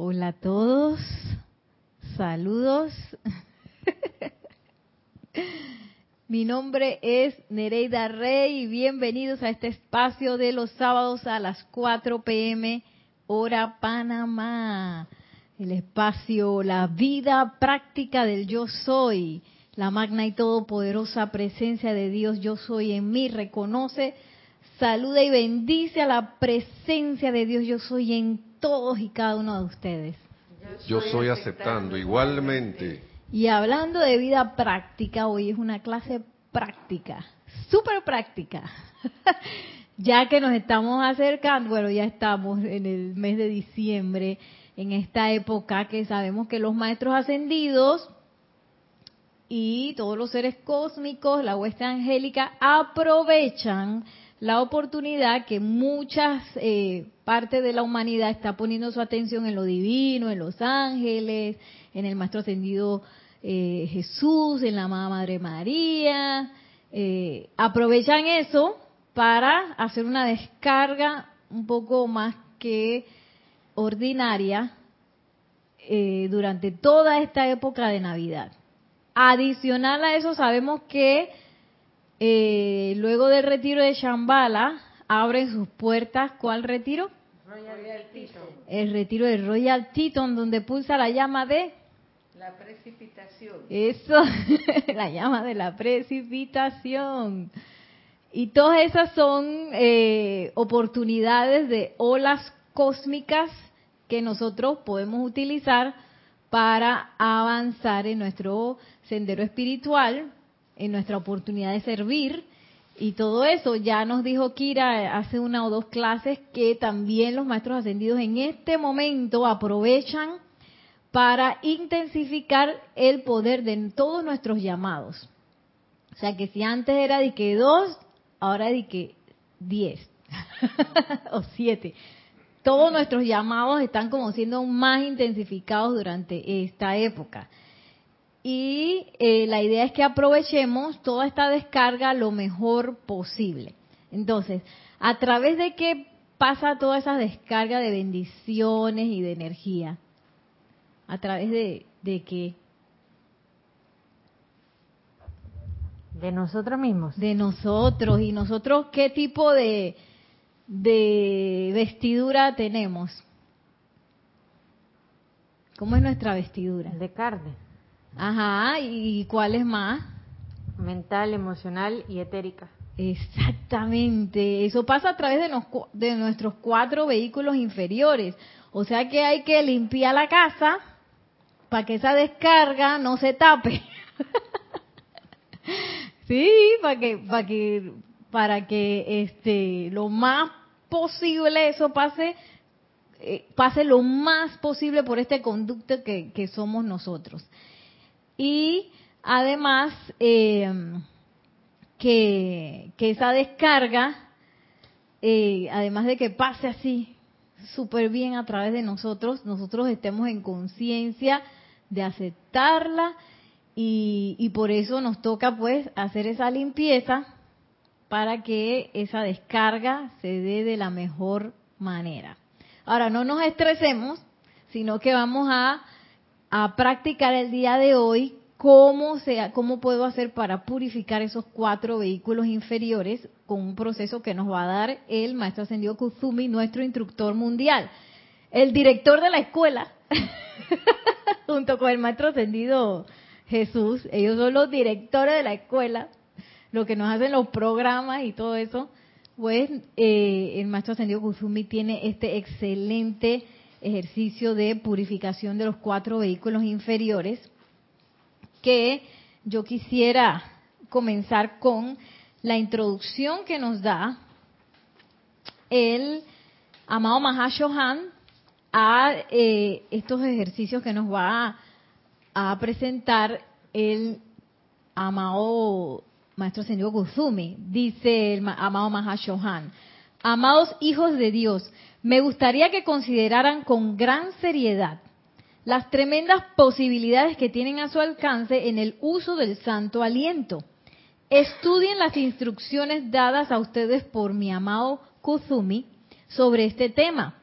Hola a todos, saludos. Mi nombre es Nereida Rey y bienvenidos a este espacio de los sábados a las 4 pm hora Panamá. El espacio, la vida práctica del yo soy, la magna y todopoderosa presencia de Dios yo soy en mí, reconoce, saluda y bendice a la presencia de Dios yo soy en todos y cada uno de ustedes. Yo soy aceptando igualmente. Y hablando de vida práctica, hoy es una clase práctica, súper práctica. ya que nos estamos acercando, bueno, ya estamos en el mes de diciembre, en esta época que sabemos que los maestros ascendidos y todos los seres cósmicos, la hueste angélica, aprovechan la oportunidad que muchas eh, partes de la humanidad está poniendo su atención en lo divino, en los ángeles, en el Maestro Ascendido eh, Jesús, en la amada Madre María. Eh, aprovechan eso para hacer una descarga un poco más que ordinaria durante toda esta época de Navidad. Adicional a eso, sabemos que eh, luego del retiro de Shambhala, abren sus puertas, ¿cuál retiro? Royal Teton. El retiro de Royal Teton, donde pulsa la llama de... La precipitación. Eso, la llama de la precipitación. Y todas esas son eh, oportunidades de olas cósmicas que nosotros podemos utilizar para avanzar en nuestro sendero espiritual en nuestra oportunidad de servir y todo eso. Ya nos dijo Kira hace una o dos clases que también los maestros ascendidos en este momento aprovechan para intensificar el poder de todos nuestros llamados. O sea que si antes era de que dos, ahora de que diez o siete. Todos nuestros llamados están como siendo más intensificados durante esta época y eh, la idea es que aprovechemos toda esta descarga lo mejor posible. Entonces, ¿a través de qué pasa toda esa descarga de bendiciones y de energía? ¿A través de, de qué? De nosotros mismos. De nosotros. ¿Y nosotros qué tipo de, de vestidura tenemos? ¿Cómo es nuestra vestidura? De carne. Ajá, ¿y cuál es más? Mental, emocional y etérica. Exactamente, eso pasa a través de, de nuestros cuatro vehículos inferiores. O sea que hay que limpiar la casa para que esa descarga no se tape. sí, para que, para que, para que este, lo más posible eso pase, eh, pase lo más posible por este conducto que, que somos nosotros y además eh, que, esa descarga, eh, además de que pase así súper bien a través de nosotros, nosotros estemos en conciencia de aceptarla y, y por eso nos toca pues hacer esa limpieza para que esa descarga se dé de la mejor manera. Ahora, no nos estresemos, sino que vamos a a practicar el día de hoy cómo, sea, cómo puedo hacer para purificar esos cuatro vehículos inferiores con un proceso que nos va a dar el maestro ascendido Kuzumi, nuestro instructor mundial. El director de la escuela, junto con el maestro ascendido Jesús, ellos son los directores de la escuela, lo que nos hacen los programas y todo eso, pues eh, el maestro ascendido Kuzumi tiene este excelente ejercicio de purificación de los cuatro vehículos inferiores, que yo quisiera comenzar con la introducción que nos da el amado Mahashohan a eh, estos ejercicios que nos va a, a, presentar el amado Maestro Sendio Kuzumi. Dice el amado Mahashohan, amados hijos de Dios, me gustaría que consideraran con gran seriedad las tremendas posibilidades que tienen a su alcance en el uso del santo aliento. Estudien las instrucciones dadas a ustedes por mi amado Kuzumi sobre este tema.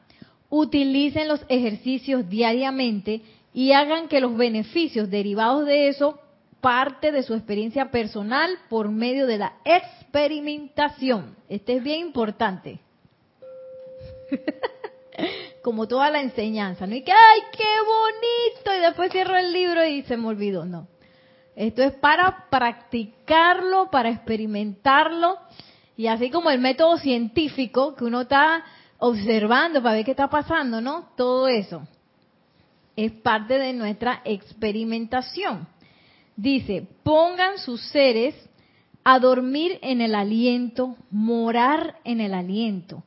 utilicen los ejercicios diariamente y hagan que los beneficios derivados de eso parte de su experiencia personal por medio de la experimentación. Este es bien importante. Como toda la enseñanza, ¿no? Y que, ¡ay, qué bonito! Y después cierro el libro y se me olvidó. No. Esto es para practicarlo, para experimentarlo. Y así como el método científico que uno está observando para ver qué está pasando, ¿no? Todo eso es parte de nuestra experimentación. Dice, pongan sus seres a dormir en el aliento, morar en el aliento.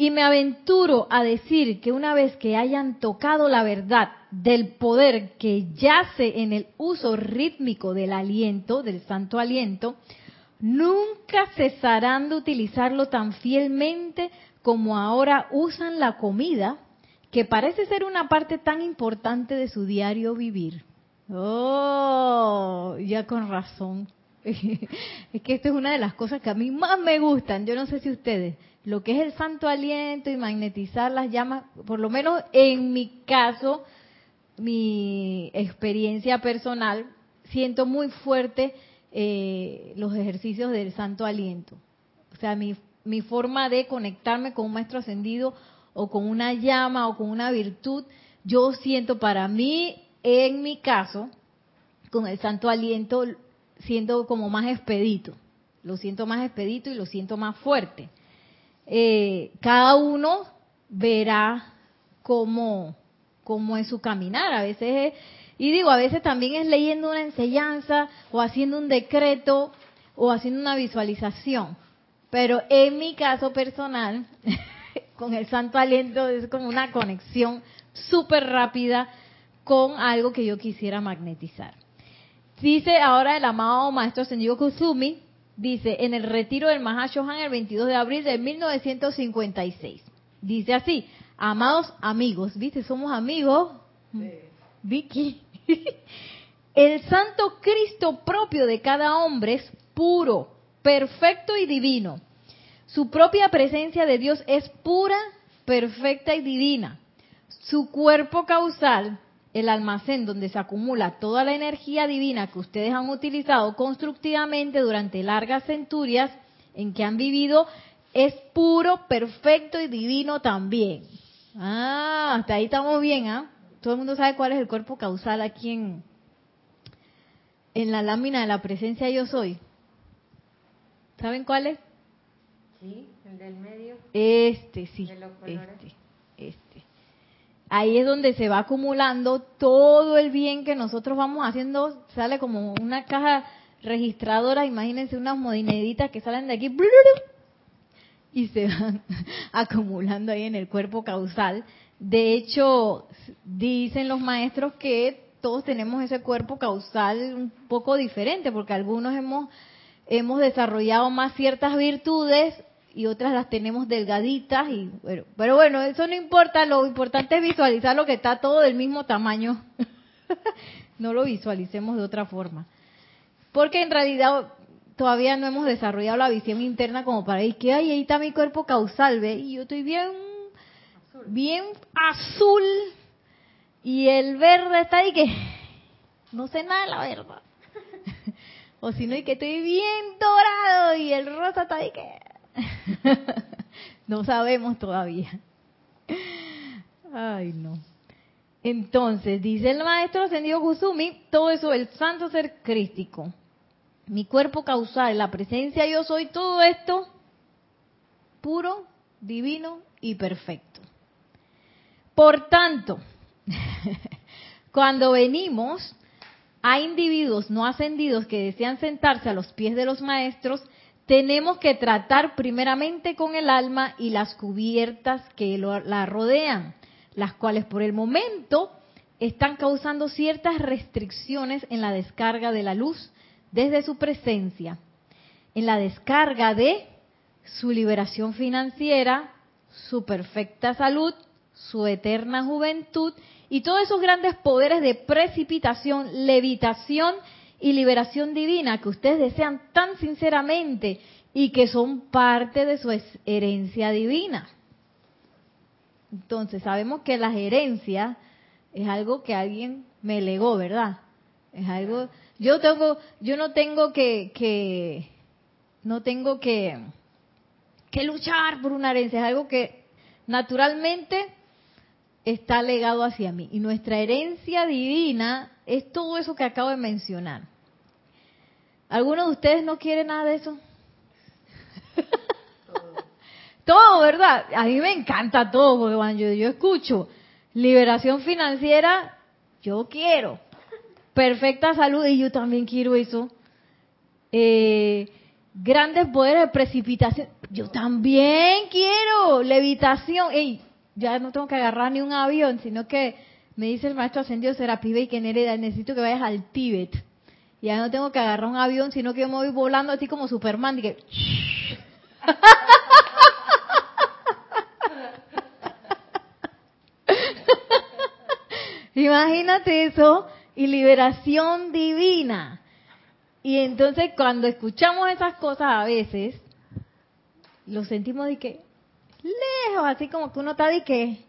Y me aventuro a decir que una vez que hayan tocado la verdad del poder que yace en el uso rítmico del aliento, del santo aliento, nunca cesarán de utilizarlo tan fielmente como ahora usan la comida, que parece ser una parte tan importante de su diario vivir. Oh, ya con razón. es que esto es una de las cosas que a mí más me gustan. Yo no sé si ustedes, lo que es el santo aliento y magnetizar las llamas, por lo menos en mi caso, mi experiencia personal, siento muy fuerte eh, los ejercicios del santo aliento. O sea, mi, mi forma de conectarme con un maestro ascendido o con una llama o con una virtud, yo siento para mí, en mi caso, con el santo aliento, siento como más expedito. Lo siento más expedito y lo siento más fuerte. Eh, cada uno verá cómo, cómo es su caminar. A veces y digo, a veces también es leyendo una enseñanza o haciendo un decreto o haciendo una visualización. Pero en mi caso personal, con el santo aliento es como una conexión súper rápida con algo que yo quisiera magnetizar. Dice ahora el amado maestro Senjo Kusumi, dice en el retiro del Mahashohan el 22 de abril de 1956. Dice así, amados amigos, ¿viste? Somos amigos. Vicky. el santo Cristo propio de cada hombre es puro, perfecto y divino su propia presencia de Dios es pura, perfecta y divina. Su cuerpo causal, el almacén donde se acumula toda la energía divina que ustedes han utilizado constructivamente durante largas centurias en que han vivido, es puro, perfecto y divino también. Ah, hasta ahí estamos bien, ¿ah? Todo el mundo sabe cuál es el cuerpo causal aquí en, en la lámina de la presencia yo soy. ¿Saben cuál es? Sí, el del medio. Este, sí. este, este. Ahí es donde se va acumulando todo el bien que nosotros vamos haciendo. Sale como una caja registradora, imagínense unas modineditas que salen de aquí y se van acumulando ahí en el cuerpo causal. De hecho, dicen los maestros que todos tenemos ese cuerpo causal un poco diferente, porque algunos hemos, hemos desarrollado más ciertas virtudes y otras las tenemos delgaditas y bueno, pero bueno, eso no importa, lo importante es visualizar lo que está todo del mismo tamaño. no lo visualicemos de otra forma. Porque en realidad todavía no hemos desarrollado la visión interna como para ir que ahí está mi cuerpo causal, ¿ve? Y yo estoy bien bien azul y el verde está ahí que no sé nada de la verdad. o si no, y que estoy bien dorado y el rosa está ahí que no sabemos todavía. Ay, no. Entonces, dice el maestro ascendido Kusumi, todo eso, el santo ser crístico, mi cuerpo causal, la presencia yo soy, todo esto puro, divino y perfecto. Por tanto, cuando venimos a individuos no ascendidos que desean sentarse a los pies de los maestros, tenemos que tratar primeramente con el alma y las cubiertas que la rodean, las cuales por el momento están causando ciertas restricciones en la descarga de la luz desde su presencia, en la descarga de su liberación financiera, su perfecta salud, su eterna juventud y todos esos grandes poderes de precipitación, levitación y liberación divina que ustedes desean tan sinceramente y que son parte de su herencia divina. Entonces, sabemos que la gerencia es algo que alguien me legó, ¿verdad? Es algo, yo tengo, yo no tengo que, que no tengo que, que luchar por una herencia, es algo que naturalmente está legado hacia mí. Y nuestra herencia divina es todo eso que acabo de mencionar. ¿Alguno de ustedes no quiere nada de eso? todo, ¿verdad? A mí me encanta todo, porque cuando yo, escucho liberación financiera, yo quiero. Perfecta salud, y yo también quiero eso. Eh, grandes poderes de precipitación, yo también quiero. Levitación, ey, ya no tengo que agarrar ni un avión, sino que me dice el maestro ascendido Serapi y que Nereda, necesito que vayas al Tíbet. Ya no tengo que agarrar un avión, sino que yo me voy volando así como Superman. Y que... Imagínate eso y liberación divina. Y entonces cuando escuchamos esas cosas a veces, lo sentimos de que lejos, así como que uno está de que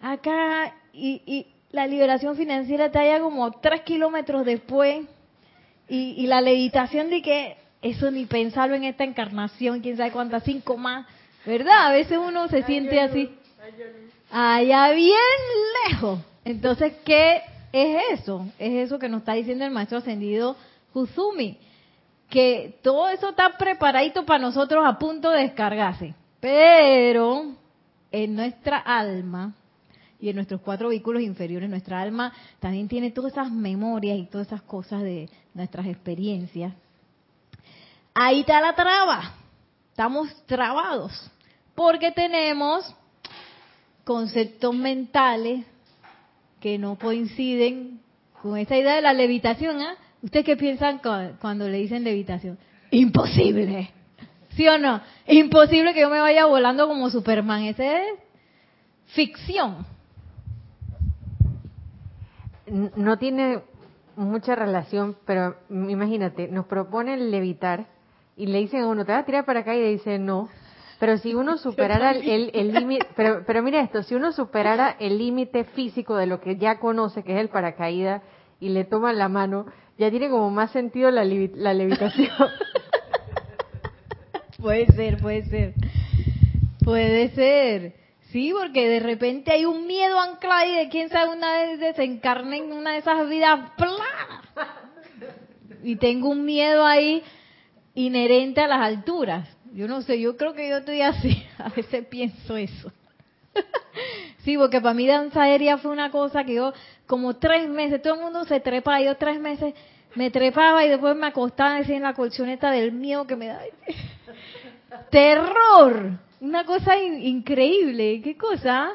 acá y, y la liberación financiera está allá como tres kilómetros después y, y la levitación de que eso ni pensarlo en esta encarnación, quién sabe cuántas, cinco más, ¿verdad? A veces uno se siente así, allá bien lejos. Entonces, ¿qué es eso? Es eso que nos está diciendo el maestro ascendido Huzumi, que todo eso está preparadito para nosotros a punto de descargarse, pero en nuestra alma y en nuestros cuatro vehículos inferiores, nuestra alma también tiene todas esas memorias y todas esas cosas de nuestras experiencias. Ahí está la traba. Estamos trabados porque tenemos conceptos mentales que no coinciden con esa idea de la levitación. ¿ah? ¿Ustedes qué piensan cuando le dicen levitación? Imposible. ¿Sí o no? Imposible que yo me vaya volando como Superman. Esa es ficción. No tiene mucha relación, pero imagínate, nos proponen levitar y le dicen a uno, te vas a tirar para acá y le dice no. Pero si uno superara el límite, pero, pero mira esto, si uno superara el límite físico de lo que ya conoce, que es el paracaídas, y le toman la mano, ya tiene como más sentido la, la levitación. puede ser, puede ser. Puede ser. Sí, porque de repente hay un miedo anclado y de quién sabe una vez desencarne en una de esas vidas Y tengo un miedo ahí inherente a las alturas. Yo no sé, yo creo que yo estoy así. A veces pienso eso. Sí, porque para mí danza aérea fue una cosa que yo, como tres meses, todo el mundo se trepa, yo tres meses me trepaba y después me acostaba así en la colchoneta del miedo que me da. ¡Terror! Una cosa increíble. ¿Qué cosa?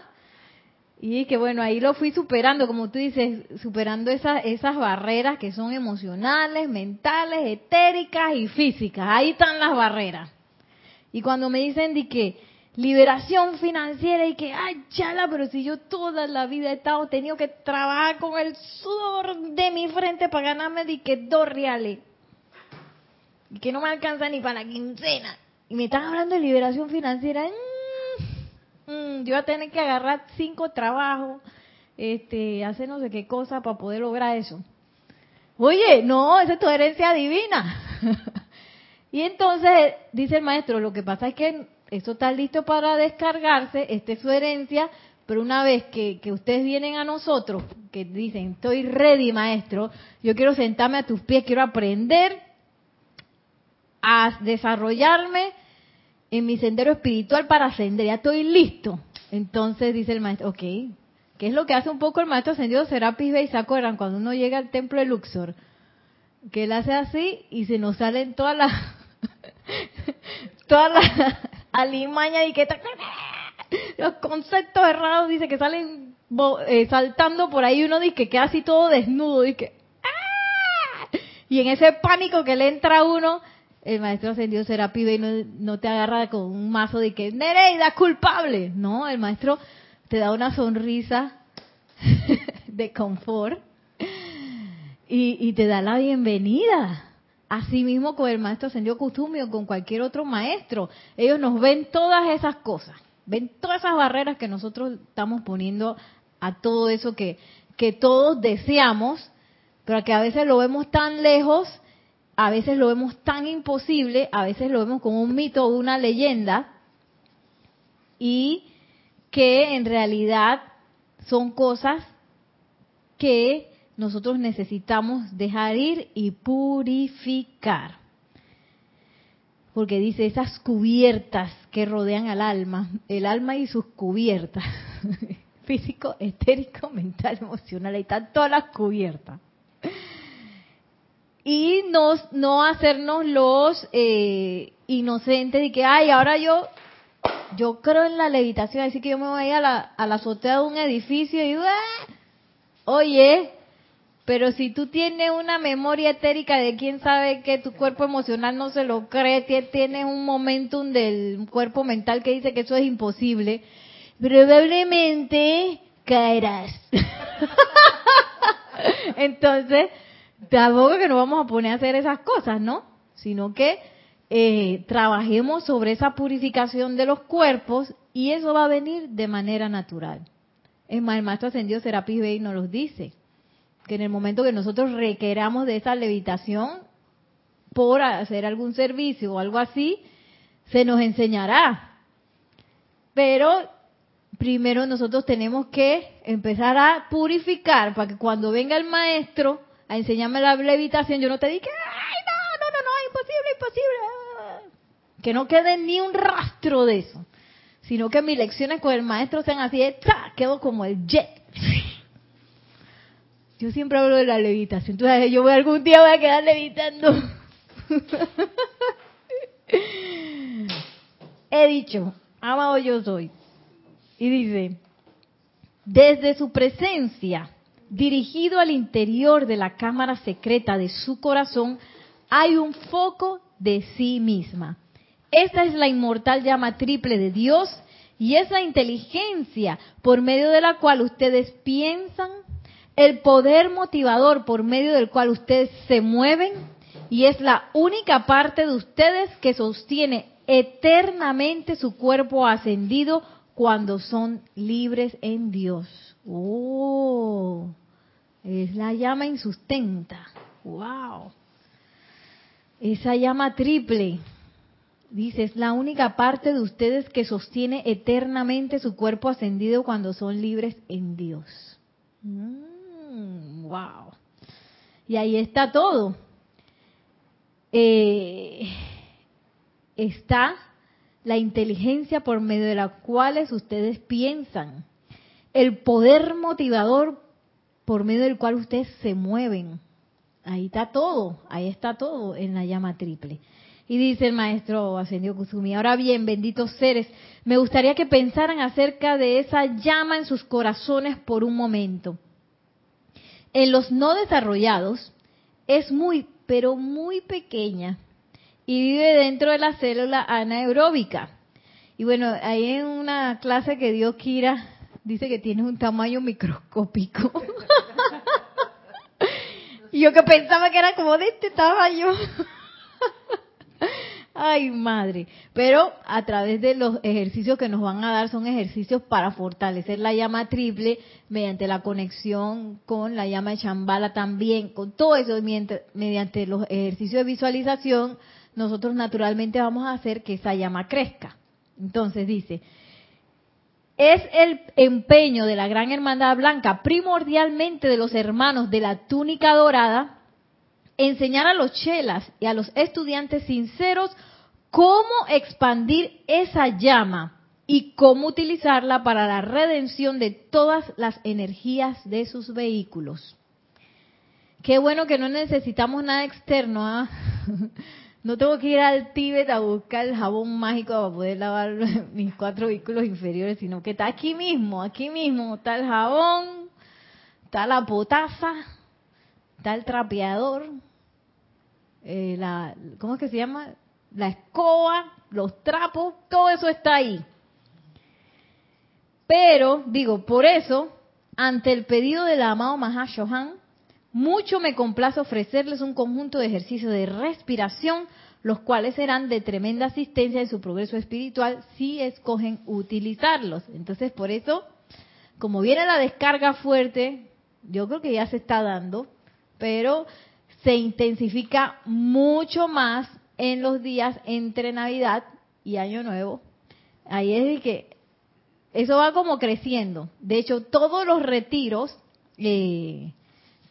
Y que bueno, ahí lo fui superando, como tú dices, superando esas, esas barreras que son emocionales, mentales, etéricas y físicas. Ahí están las barreras. Y cuando me dicen de que liberación financiera y que, ay, chala, pero si yo toda la vida he estado, tenido que trabajar con el sudor de mi frente para ganarme de que dos reales. Y que no me alcanza ni para la quincena. Y me están hablando de liberación financiera. Mm, mm, yo voy a tener que agarrar cinco trabajos, este, hacer no sé qué cosa para poder lograr eso. Oye, no, esa es tu herencia divina. Y entonces dice el maestro, lo que pasa es que eso está listo para descargarse, esta es su herencia, pero una vez que, ustedes vienen a nosotros, que dicen, estoy ready maestro, yo quiero sentarme a tus pies, quiero aprender a desarrollarme en mi sendero espiritual para ascender, ya estoy listo. Entonces dice el maestro, ok, ¿qué es lo que hace un poco el maestro ascendido Serapis Bey? ¿Se acuerdan? Cuando uno llega al templo de Luxor, que él hace así y se nos salen todas las toda la alimaña y que los conceptos errados dice que salen eh, saltando por ahí uno dice que queda así todo desnudo y que ¡ah! y en ese pánico que le entra uno el maestro ascendido será pibe y no, no, te agarra con un mazo de que Nereida culpable no el maestro te da una sonrisa de confort y, y te da la bienvenida Así con el maestro ascendió costumbre o con cualquier otro maestro. Ellos nos ven todas esas cosas. Ven todas esas barreras que nosotros estamos poniendo a todo eso que, que todos deseamos, pero que a veces lo vemos tan lejos, a veces lo vemos tan imposible, a veces lo vemos como un mito o una leyenda, y que en realidad son cosas que nosotros necesitamos dejar ir y purificar. Porque dice esas cubiertas que rodean al alma, el alma y sus cubiertas, físico, estérico, mental, emocional, ahí están todas las cubiertas. Y no, no hacernos los eh, inocentes de que, ay, ahora yo yo creo en la levitación, así que yo me voy a la, a la azotea de un edificio y, oye, pero si tú tienes una memoria etérica de quién sabe que tu cuerpo emocional no se lo cree, tienes un momentum del cuerpo mental que dice que eso es imposible, probablemente caerás. Entonces, tampoco que nos vamos a poner a hacer esas cosas, ¿no? Sino que eh, trabajemos sobre esa purificación de los cuerpos y eso va a venir de manera natural. Es más, el Maestro Ascendido Serapis Bey nos lo dice, que en el momento que nosotros requeramos de esa levitación por hacer algún servicio o algo así, se nos enseñará. Pero primero nosotros tenemos que empezar a purificar para que cuando venga el maestro a enseñarme la levitación, yo no te diga, ay, no, no, no, no, imposible, imposible, que no quede ni un rastro de eso, sino que mis lecciones con el maestro sean así de, quedo como el jet. Yo siempre hablo de la levitación. Entonces yo voy algún día voy a quedar levitando. He dicho, amado yo soy. Y dice, desde su presencia, dirigido al interior de la cámara secreta de su corazón, hay un foco de sí misma esta es la inmortal llama triple de Dios y esa inteligencia por medio de la cual ustedes piensan, el poder motivador por medio del cual ustedes se mueven y es la única parte de ustedes que sostiene eternamente su cuerpo ascendido cuando son libres en Dios. Oh, es la llama insustenta. Wow. Esa llama triple Dice, es la única parte de ustedes que sostiene eternamente su cuerpo ascendido cuando son libres en Dios. Mm, wow. Y ahí está todo. Eh, está la inteligencia por medio de la cual ustedes piensan, el poder motivador por medio del cual ustedes se mueven. Ahí está todo, ahí está todo en la llama triple. Y dice el maestro Ascendido Kusumi, ahora bien, benditos seres, me gustaría que pensaran acerca de esa llama en sus corazones por un momento. En los no desarrollados es muy, pero muy pequeña y vive dentro de la célula anaeróbica. Y bueno, ahí en una clase que dio Kira, dice que tiene un tamaño microscópico. yo que pensaba que era como de este tamaño. Ay, madre. Pero a través de los ejercicios que nos van a dar son ejercicios para fortalecer la llama triple mediante la conexión con la llama de Chambala también. Con todo eso, mediante los ejercicios de visualización, nosotros naturalmente vamos a hacer que esa llama crezca. Entonces dice, es el empeño de la Gran Hermandad Blanca, primordialmente de los hermanos de la túnica dorada, enseñar a los chelas y a los estudiantes sinceros cómo expandir esa llama y cómo utilizarla para la redención de todas las energías de sus vehículos. Qué bueno que no necesitamos nada externo. ¿ah? No tengo que ir al Tíbet a buscar el jabón mágico para poder lavar mis cuatro vehículos inferiores, sino que está aquí mismo, aquí mismo está el jabón, está la potasa, está el trapeador, eh, la, ¿cómo es que se llama? La escoba, los trapos, todo eso está ahí. Pero, digo, por eso, ante el pedido del amado Mahashohan, mucho me complace ofrecerles un conjunto de ejercicios de respiración los cuales serán de tremenda asistencia en su progreso espiritual si escogen utilizarlos. Entonces, por eso, como viene la descarga fuerte, yo creo que ya se está dando, pero se intensifica mucho más en los días entre Navidad y Año Nuevo. Ahí es de que eso va como creciendo. De hecho, todos los retiros, eh,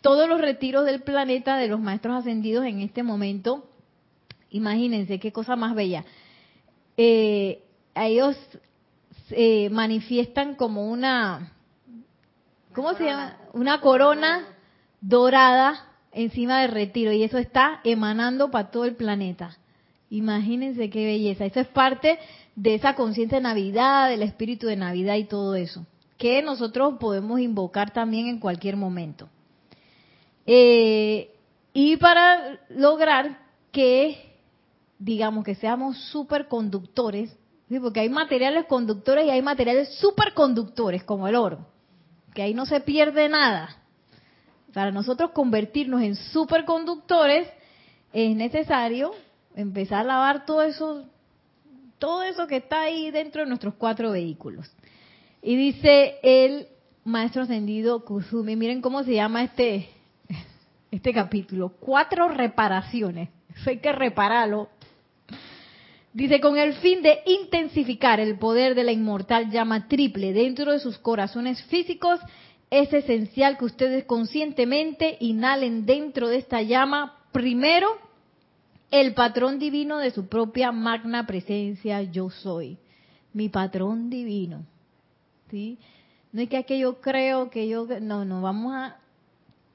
todos los retiros del planeta de los maestros ascendidos en este momento, imagínense qué cosa más bella. Eh, ellos eh, manifiestan como una, ¿cómo se llama? Una corona dorada encima del retiro y eso está emanando para todo el planeta. Imagínense qué belleza. Eso es parte de esa conciencia de Navidad, del espíritu de Navidad y todo eso, que nosotros podemos invocar también en cualquier momento. Eh, y para lograr que, digamos, que seamos superconductores, porque hay materiales conductores y hay materiales superconductores, como el oro, que ahí no se pierde nada. Para nosotros convertirnos en superconductores es necesario empezar a lavar todo eso, todo eso que está ahí dentro de nuestros cuatro vehículos. Y dice el maestro ascendido Kusumi, miren cómo se llama este, este capítulo, cuatro reparaciones. Eso hay que repararlo. Dice, con el fin de intensificar el poder de la inmortal llama triple dentro de sus corazones físicos, es esencial que ustedes conscientemente inhalen dentro de esta llama primero el patrón divino de su propia magna presencia yo soy, mi patrón divino. ¿Sí? No es que aquello creo que yo no, no, vamos a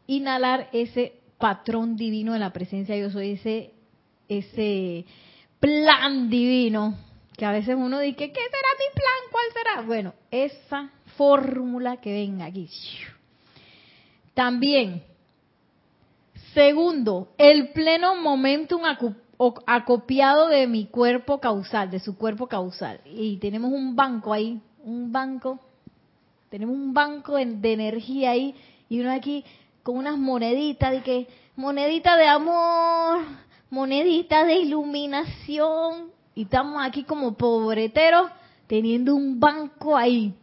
inhalar ese patrón divino de la presencia yo soy, ese ese plan divino que a veces uno dice, ¿qué será mi plan? ¿Cuál será? Bueno, esa fórmula que venga aquí. También Segundo, el pleno momentum acopiado de mi cuerpo causal, de su cuerpo causal. Y tenemos un banco ahí, un banco, tenemos un banco de, energía ahí y uno aquí con unas moneditas de que monedita de amor, monedita de iluminación y estamos aquí como pobreteros teniendo un banco ahí.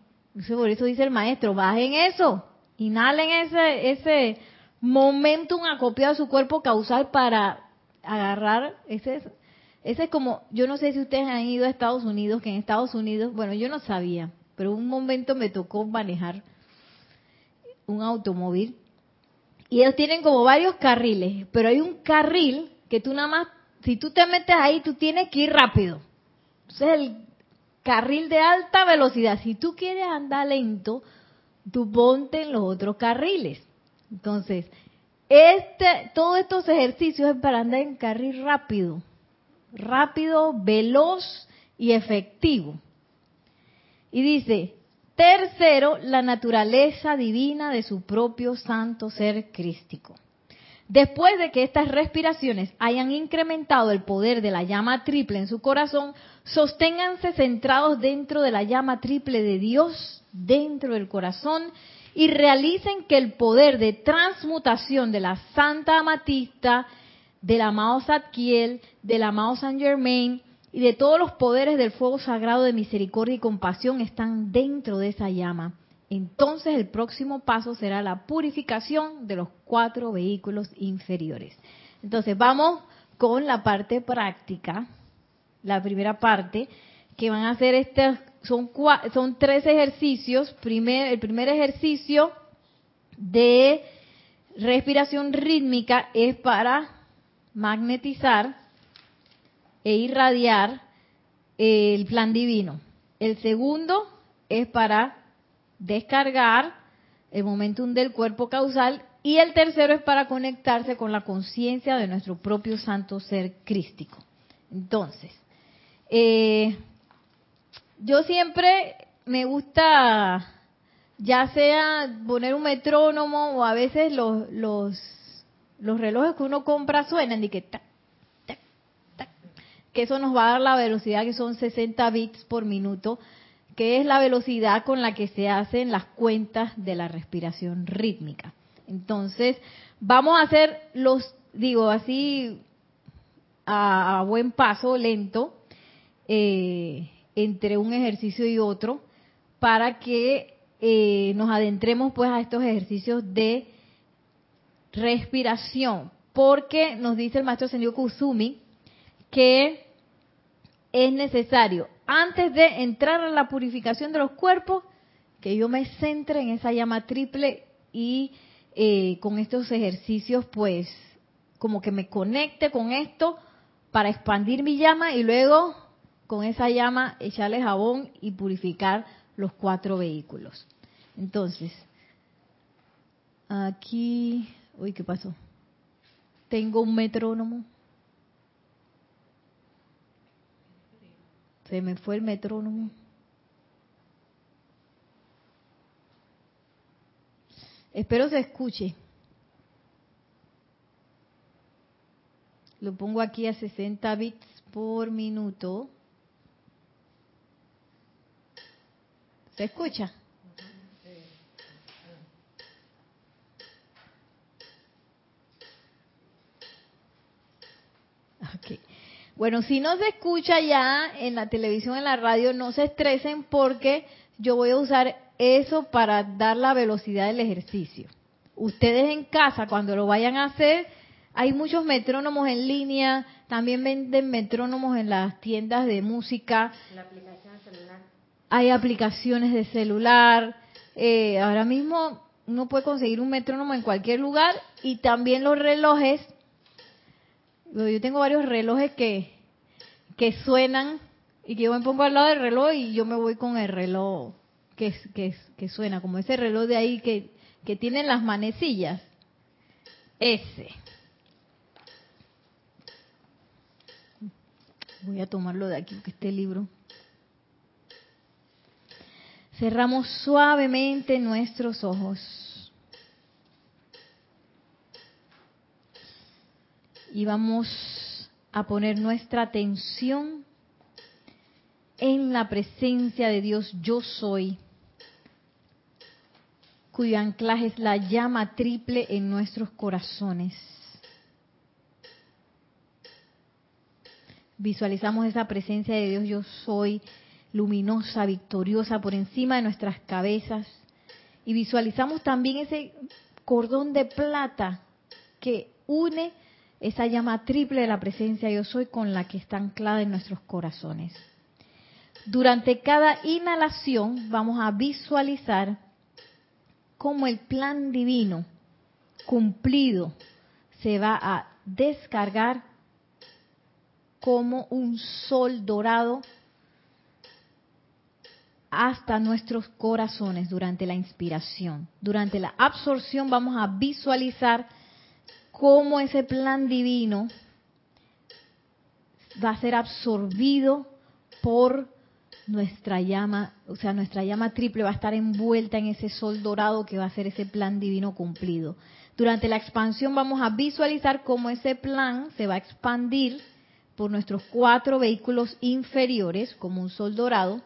Por eso dice el maestro, bajen eso, inhalen ese ese momentum acopiado a su cuerpo causal para agarrar ese ese es como yo no sé si ustedes han ido a Estados Unidos que en Estados Unidos bueno yo no sabía pero un momento me tocó manejar un automóvil y ellos tienen como varios carriles pero hay un carril que tú nada más si tú te metes ahí tú tienes que ir rápido. Entonces el carril de alta velocidad. Si tú quieres andar lento tú ponte en los otros carriles. Entonces, este, todos estos ejercicios es para andar en carril rápido, rápido, veloz y efectivo. Y dice, tercero, la naturaleza divina de su propio santo ser crístico. Después de que estas respiraciones hayan incrementado el poder de la llama triple en su corazón, sosténganse centrados dentro de la llama triple de Dios, dentro del corazón, y realicen que el poder de transmutación de la Santa Amatista, del amado Zadkiel, del amado Saint Germain y de todos los poderes del fuego sagrado de misericordia y compasión están dentro de esa llama. Entonces el próximo paso será la purificación de los cuatro vehículos inferiores. Entonces vamos con la parte práctica, la primera parte, que van a hacer estas son, son tres ejercicios. el primer ejercicio de respiración rítmica es para magnetizar e irradiar el plan divino. El segundo es para descargar el momentum del cuerpo causal y el tercero es para conectarse con la conciencia de nuestro propio santo ser crístico. Entonces, eh, yo siempre me gusta, ya sea poner un metrónomo o a veces los, los, los relojes que uno compra suenan y que que eso nos va a dar la velocidad que son 60 bits por minuto, que es la velocidad con la que se hacen las cuentas de la respiración rítmica. Entonces, vamos a hacer los, digo así, a, buen paso, lento, eh, entre un ejercicio y otro, para que eh, nos adentremos pues a estos ejercicios de respiración, porque nos dice el maestro Sendio Kusumi que es necesario, antes de entrar a la purificación de los cuerpos, que yo me centre en esa llama triple y eh, con estos ejercicios, pues, como que me conecte con esto para expandir mi llama y luego con esa llama echarle jabón y purificar los cuatro vehículos. Entonces, aquí, uy, ¿qué pasó? Tengo un metrónomo. Se me fue el metrónomo. Espero se escuche. Lo pongo aquí a 60 bits por minuto. ¿Se escucha? Bueno, si no se escucha ya en la televisión, en la radio, no se estresen porque yo voy a usar eso para dar la velocidad del ejercicio. Ustedes en casa, cuando lo vayan a hacer, hay muchos metrónomos en línea, también venden metrónomos en las tiendas de música. La aplicación celular. Hay aplicaciones de celular. Eh, ahora mismo uno puede conseguir un metrónomo en cualquier lugar y también los relojes yo tengo varios relojes que, que suenan y que yo me pongo al lado del reloj y yo me voy con el reloj que, que, que suena, como ese reloj de ahí que, que tiene las manecillas. Ese. Voy a tomarlo de aquí, que este libro. Cerramos suavemente nuestros ojos. Y vamos a poner nuestra atención en la presencia de Dios yo soy, cuyo anclaje es la llama triple en nuestros corazones. Visualizamos esa presencia de Dios yo soy, luminosa, victoriosa por encima de nuestras cabezas. Y visualizamos también ese cordón de plata que une esa llama triple de la presencia yo soy con la que está anclada en nuestros corazones. Durante cada inhalación vamos a visualizar cómo el plan divino cumplido se va a descargar como un sol dorado hasta nuestros corazones durante la inspiración. Durante la absorción vamos a visualizar cómo ese plan divino va a ser absorbido por nuestra llama, o sea, nuestra llama triple va a estar envuelta en ese sol dorado que va a ser ese plan divino cumplido. Durante la expansión vamos a visualizar cómo ese plan se va a expandir por nuestros cuatro vehículos inferiores como un sol dorado.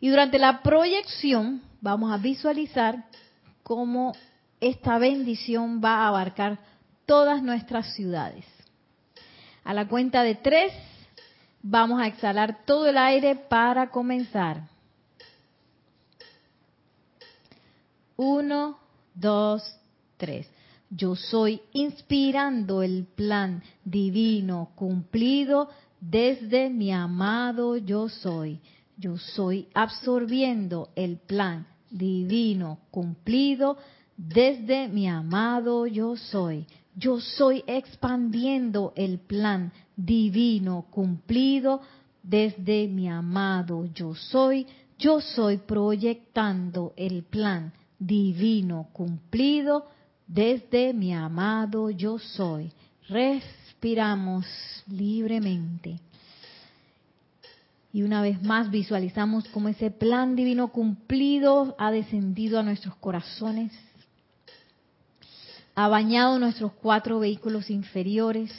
Y durante la proyección vamos a visualizar cómo esta bendición va a abarcar todas nuestras ciudades. A la cuenta de tres, vamos a exhalar todo el aire para comenzar. Uno, dos, tres. Yo soy inspirando el plan divino cumplido desde mi amado yo soy. Yo soy absorbiendo el plan divino cumplido desde mi amado yo soy. Yo soy expandiendo el plan divino cumplido desde mi amado yo soy. Yo soy proyectando el plan divino cumplido desde mi amado yo soy. Respiramos libremente. Y una vez más visualizamos cómo ese plan divino cumplido ha descendido a nuestros corazones ha bañado nuestros cuatro vehículos inferiores.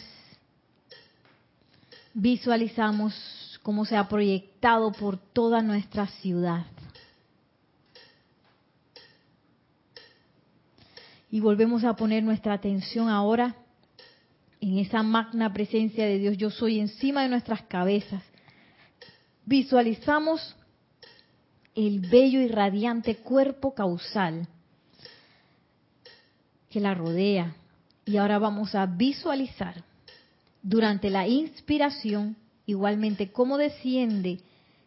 Visualizamos cómo se ha proyectado por toda nuestra ciudad. Y volvemos a poner nuestra atención ahora en esa magna presencia de Dios, yo soy encima de nuestras cabezas. Visualizamos el bello y radiante cuerpo causal que la rodea. Y ahora vamos a visualizar durante la inspiración igualmente cómo desciende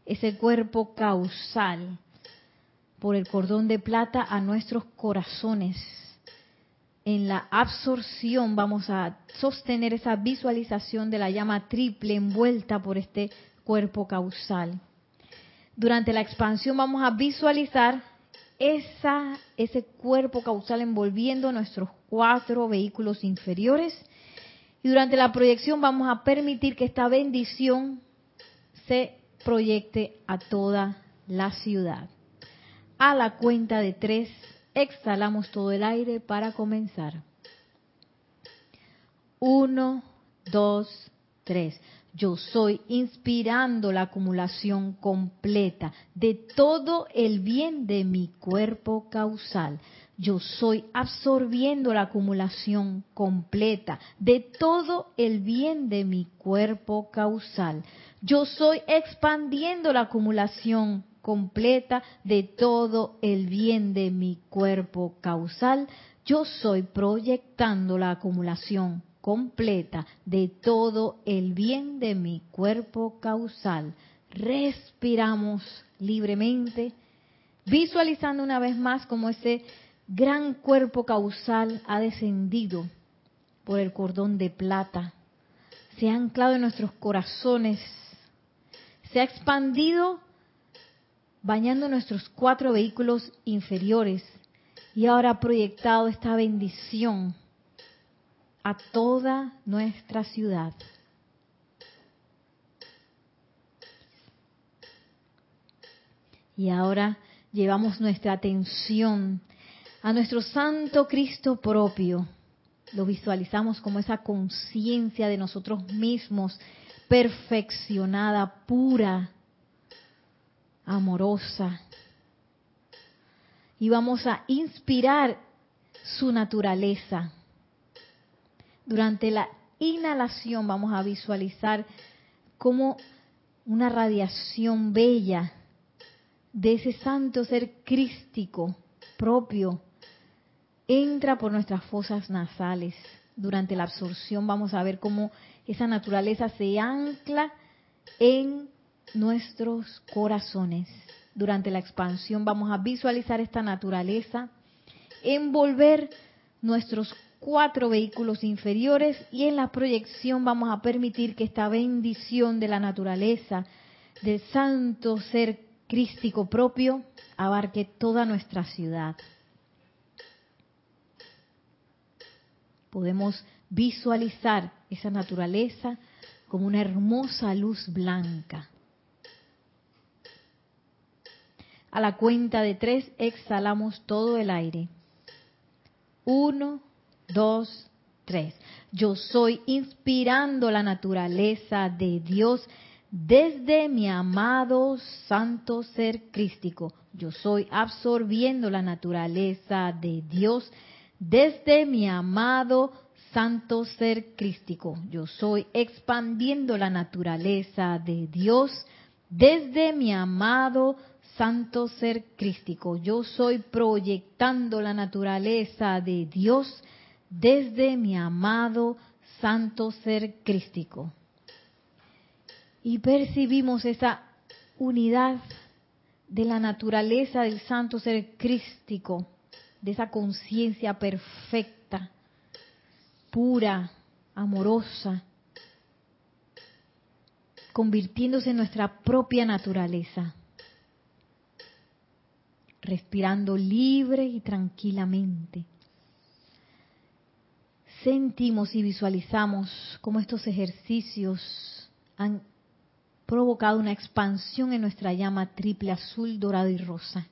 ese cuerpo causal por el cordón de plata a nuestros corazones. En la absorción vamos a sostener esa visualización de la llama triple envuelta por este cuerpo causal. Durante la expansión vamos a visualizar esa, ese cuerpo causal envolviendo nuestros cuatro vehículos inferiores. Y durante la proyección vamos a permitir que esta bendición se proyecte a toda la ciudad. A la cuenta de tres, exhalamos todo el aire para comenzar. Uno, dos, tres. Yo soy inspirando la acumulación completa de todo el bien de mi cuerpo causal. Yo soy absorbiendo la acumulación completa de todo el bien de mi cuerpo causal. Yo soy expandiendo la acumulación completa de todo el bien de mi cuerpo causal. Yo soy proyectando la acumulación completa de todo el bien de mi cuerpo causal. Respiramos libremente, visualizando una vez más como ese gran cuerpo causal ha descendido por el cordón de plata, se ha anclado en nuestros corazones, se ha expandido bañando nuestros cuatro vehículos inferiores. Y ahora ha proyectado esta bendición a toda nuestra ciudad. Y ahora llevamos nuestra atención a nuestro Santo Cristo propio. Lo visualizamos como esa conciencia de nosotros mismos, perfeccionada, pura, amorosa. Y vamos a inspirar su naturaleza durante la inhalación vamos a visualizar como una radiación bella de ese santo ser crístico propio entra por nuestras fosas nasales. Durante la absorción vamos a ver cómo esa naturaleza se ancla en nuestros corazones. Durante la expansión vamos a visualizar esta naturaleza envolver nuestros cuatro vehículos inferiores y en la proyección vamos a permitir que esta bendición de la naturaleza del santo ser crístico propio abarque toda nuestra ciudad. Podemos visualizar esa naturaleza como una hermosa luz blanca. A la cuenta de tres exhalamos todo el aire. Uno, dos, tres. Yo soy inspirando la naturaleza de Dios desde mi amado santo ser crístico. Yo soy absorbiendo la naturaleza de Dios desde mi amado santo ser crístico. Yo soy expandiendo la naturaleza de Dios desde mi amado santo ser crístico. Yo soy proyectando la naturaleza de Dios mi amado santo ser crístico. Y percibimos esa unidad de la naturaleza del santo ser crístico, de esa conciencia perfecta, pura, amorosa, convirtiéndose en nuestra propia naturaleza, respirando libre y tranquilamente sentimos y visualizamos cómo estos ejercicios han provocado una expansión en nuestra llama triple azul, dorado y rosa.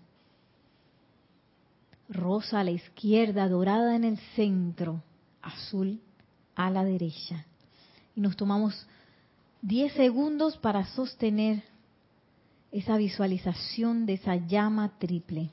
Rosa a la izquierda, dorada en el centro, azul a la derecha. Y nos tomamos 10 segundos para sostener esa visualización de esa llama triple.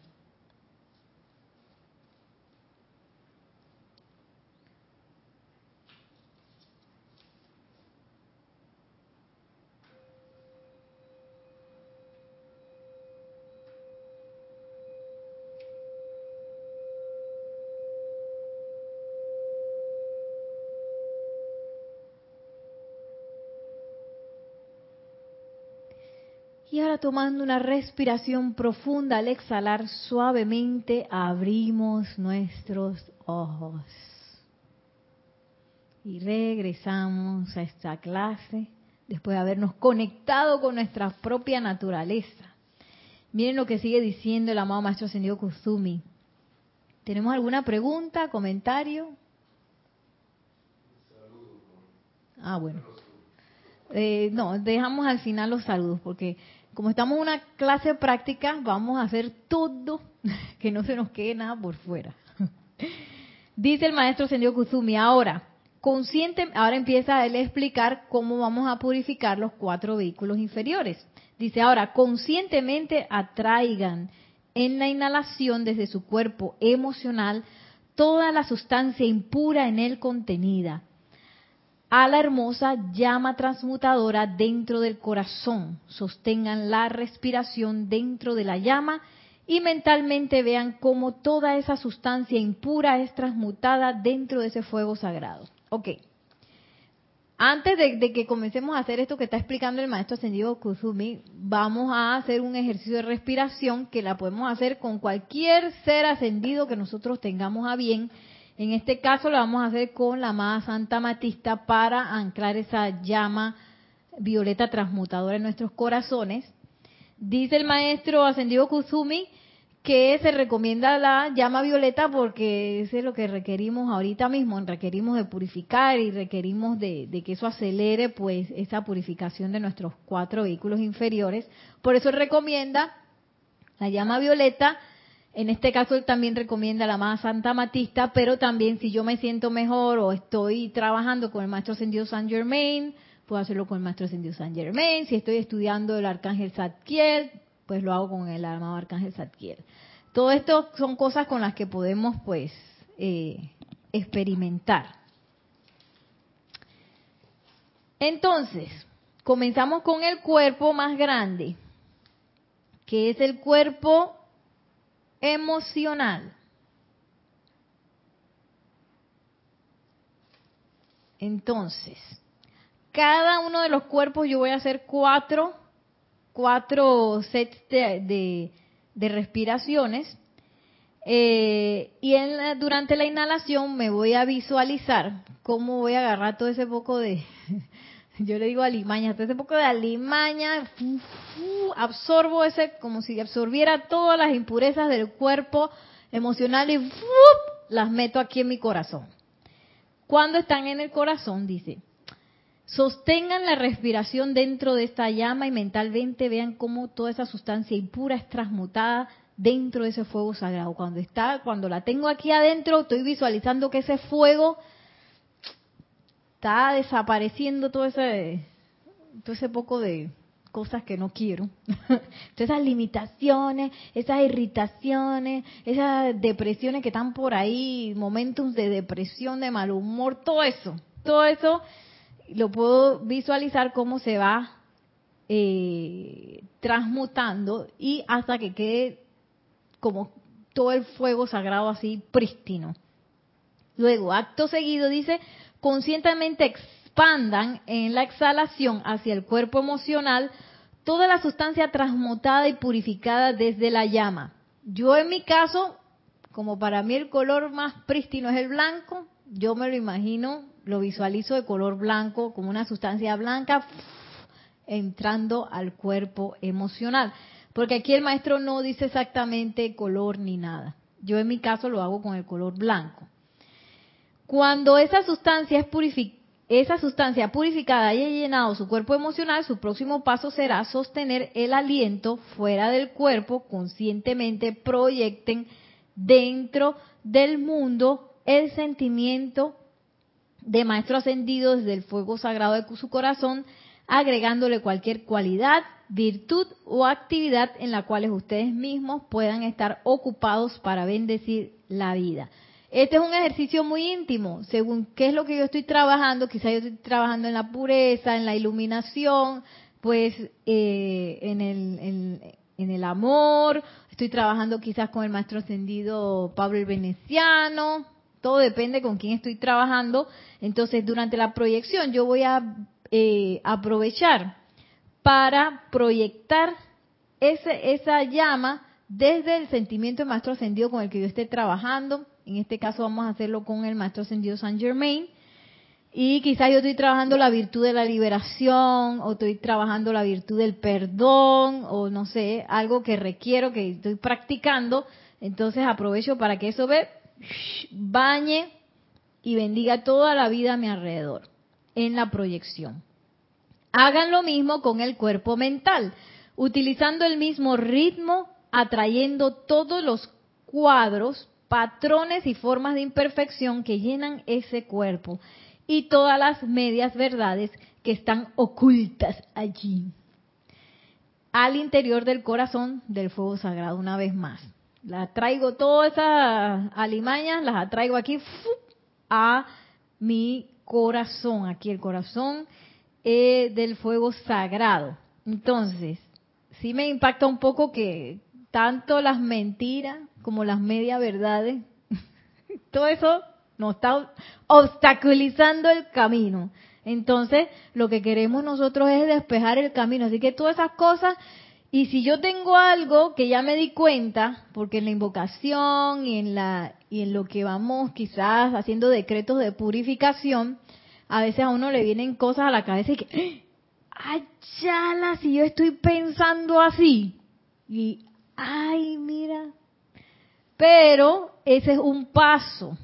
Y ahora tomando una respiración profunda al exhalar suavemente abrimos nuestros ojos. Y regresamos a esta clase después de habernos conectado con nuestra propia naturaleza. Miren lo que sigue diciendo el amado Maestro Ascendido Kuzumi. ¿Tenemos alguna pregunta, comentario? Ah, bueno. Eh, no, dejamos al final los saludos porque como estamos en una clase práctica, vamos a hacer todo, que no se nos quede nada por fuera. Dice el maestro Sendio Kuzumi, ahora, consciente, ahora empieza él a explicar cómo vamos a purificar los cuatro vehículos inferiores. Dice, ahora, conscientemente atraigan en la inhalación desde su cuerpo emocional toda la sustancia impura en él contenida a la hermosa llama transmutadora dentro del corazón. Sostengan la respiración dentro de la llama y mentalmente vean cómo toda esa sustancia impura es transmutada dentro de ese fuego sagrado. Ok. Antes de, que comencemos a hacer esto que está explicando el maestro ascendido Kuzumi, vamos a hacer un ejercicio de respiración que la podemos hacer con cualquier ser ascendido que nosotros tengamos a bien en este caso lo vamos a hacer con la amada Santa Matista para anclar esa llama violeta transmutadora en nuestros corazones. Dice el maestro ascendido Kuzumi que se recomienda la llama violeta porque ese es lo que requerimos ahorita mismo, requerimos de purificar y requerimos de, de, que eso acelere pues esa purificación de nuestros cuatro vehículos inferiores. Por eso recomienda la llama violeta en este caso él también recomienda la más Santa Matista, pero también si yo me siento mejor o estoy trabajando con el Maestro Ascendido San Germain, puedo hacerlo con el Maestro Ascendido San Germain. Si estoy estudiando el Arcángel Zadkiel, pues lo hago con el amado Arcángel Zadkiel. Todo esto son cosas con las que podemos pues eh, experimentar. Entonces, comenzamos con el cuerpo más grande, que es el cuerpo emocional. Entonces, cada uno de los cuerpos yo voy a hacer cuatro, cuatro sets de, de, respiraciones. Eh, y durante la inhalación me voy a visualizar cómo voy a agarrar todo ese poco de, yo le digo alimaña, ese poco de alimaña, absorbo ese, como si absorbiera todas las impurezas del cuerpo emocional y las meto aquí en mi corazón. Cuando están en el corazón, dice, sostengan la respiración dentro de esta llama y mentalmente vean cómo toda esa sustancia impura es transmutada dentro de ese fuego sagrado. Cuando está, cuando la tengo aquí adentro, estoy visualizando que ese fuego está desapareciendo todo ese, todo ese poco de cosas que no quiero. Todas esas limitaciones, esas irritaciones, esas depresiones que están por ahí, momentos de depresión, de mal humor, todo eso, todo eso lo puedo visualizar cómo se va eh, transmutando y hasta que quede como todo el fuego sagrado así prístino. Luego, acto seguido dice, conscientemente expandan en la exhalación hacia el cuerpo emocional toda la sustancia transmutada y purificada desde la llama. Yo en mi caso, como para mí el color más prístino es el blanco, yo me lo imagino, lo visualizo de color blanco, como una sustancia blanca entrando al cuerpo emocional. Porque aquí el maestro no dice exactamente color ni nada. Yo en mi caso lo hago con el color blanco. Cuando esa sustancia es esa sustancia purificada haya llenado su cuerpo emocional, su próximo paso será sostener el aliento fuera del cuerpo, conscientemente proyecten dentro del mundo el sentimiento de maestro ascendido desde el fuego sagrado de su corazón, agregándole cualquier cualidad, virtud o actividad en la cual ustedes mismos puedan estar ocupados para bendecir la vida. Este es un ejercicio muy íntimo, según qué es lo que yo estoy trabajando, quizás yo estoy trabajando en la pureza, en la iluminación, pues eh, en, el, en, el amor, estoy trabajando quizás con el maestro ascendido Pablo el Veneciano, todo depende con quién estoy trabajando. Entonces, durante la proyección yo voy a eh, aprovechar para proyectar ese, esa llama desde el sentimiento del maestro ascendido con el que yo esté trabajando. En este caso vamos a hacerlo con el maestro ascendido San Germain. Y quizás yo estoy trabajando la virtud de la liberación, o estoy trabajando la virtud del perdón, o no sé, algo que requiero, que estoy practicando. Entonces aprovecho para que eso ve, bañe y bendiga toda la vida a mi alrededor en la proyección. Hagan lo mismo con el cuerpo mental, utilizando el mismo ritmo, atrayendo todos los cuadros, patrones y formas de imperfección que llenan ese cuerpo y todas las medias verdades que están ocultas allí al interior del corazón del fuego sagrado una vez más. La traigo todas esas alimañas, las atraigo aquí a mi corazón, aquí el corazón eh, del fuego sagrado. Entonces, sí me impacta un poco que tanto las mentiras como las media verdades, todo eso nos está obstaculizando el camino. Entonces, lo que queremos nosotros es despejar el camino. Así que todas esas cosas, y si yo tengo algo que ya me di cuenta, porque en la invocación y en la y en lo que vamos quizás haciendo decretos de purificación, a veces a uno le vienen cosas a la cabeza y que, ¡ay, chala! Si yo estoy pensando así. Y, ¡ay, mira! Pero ese es un paso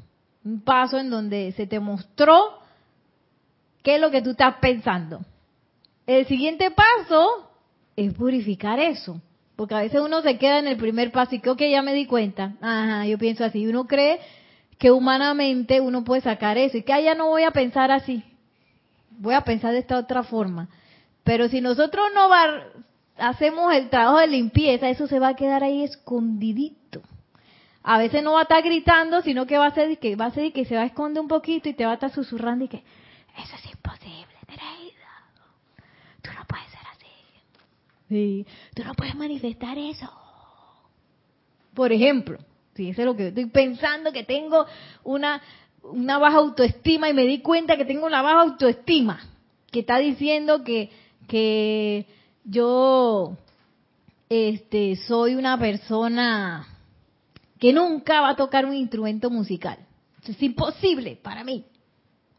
un paso en donde se te mostró qué es lo que tú estás pensando. El siguiente paso es purificar eso. Porque a veces uno se queda en el primer paso y que, ok, ya me di cuenta. Ajá, yo pienso así. Uno cree que humanamente uno puede sacar eso y que, ah, ya no voy a pensar así. Voy a pensar de esta otra forma. Pero si nosotros no hacemos el trabajo de limpieza, eso se va a quedar ahí escondidito a veces no va a estar gritando, sino que va a ser que va a ser que se va a esconder un poquito y te va a estar susurrando y que eso es imposible, Nereida. Tú no puedes ser así. Sí, tú no puedes manifestar eso. Por ejemplo, si eso es lo que estoy pensando que tengo una una baja autoestima y me di cuenta que tengo una baja autoestima, que está diciendo que que yo este soy una persona que nunca va a tocar un instrumento musical. es imposible para mí.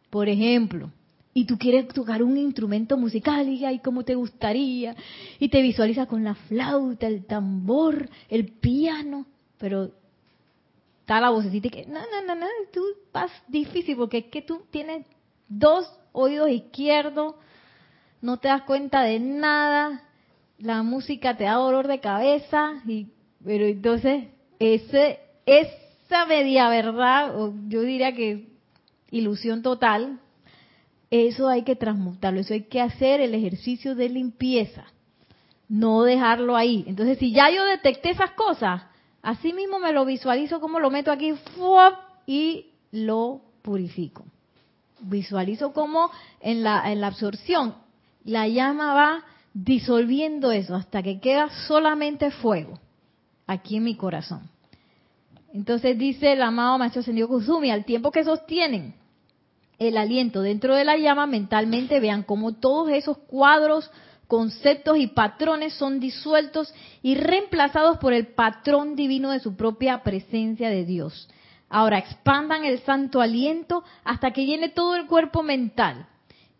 Por ejemplo, y tú quieres tocar un instrumento musical y ay, cómo te gustaría, y te visualizas con la flauta, el tambor, el piano, pero está la vocecita y que no, no, no, no, tú vas difícil porque es que tú tienes dos oídos izquierdos, no te das cuenta de nada, la música te da dolor de cabeza, y pero entonces ese, esa media verdad, yo diría que ilusión total, eso hay que transmutarlo, eso hay que hacer el ejercicio de limpieza, no dejarlo ahí. Entonces, si ya yo detecté esas cosas, así mismo me lo visualizo como lo meto aquí y lo purifico. Visualizo como en la, en la absorción la llama va disolviendo eso hasta que queda solamente fuego aquí en mi corazón. Entonces dice el amado Maestro Ascendido Kusumi, al tiempo que sostienen el aliento dentro de la llama, mentalmente vean cómo todos esos cuadros, conceptos y patrones son disueltos y reemplazados por el patrón divino de su propia presencia de Dios. Ahora expandan el santo aliento hasta que llene todo el cuerpo mental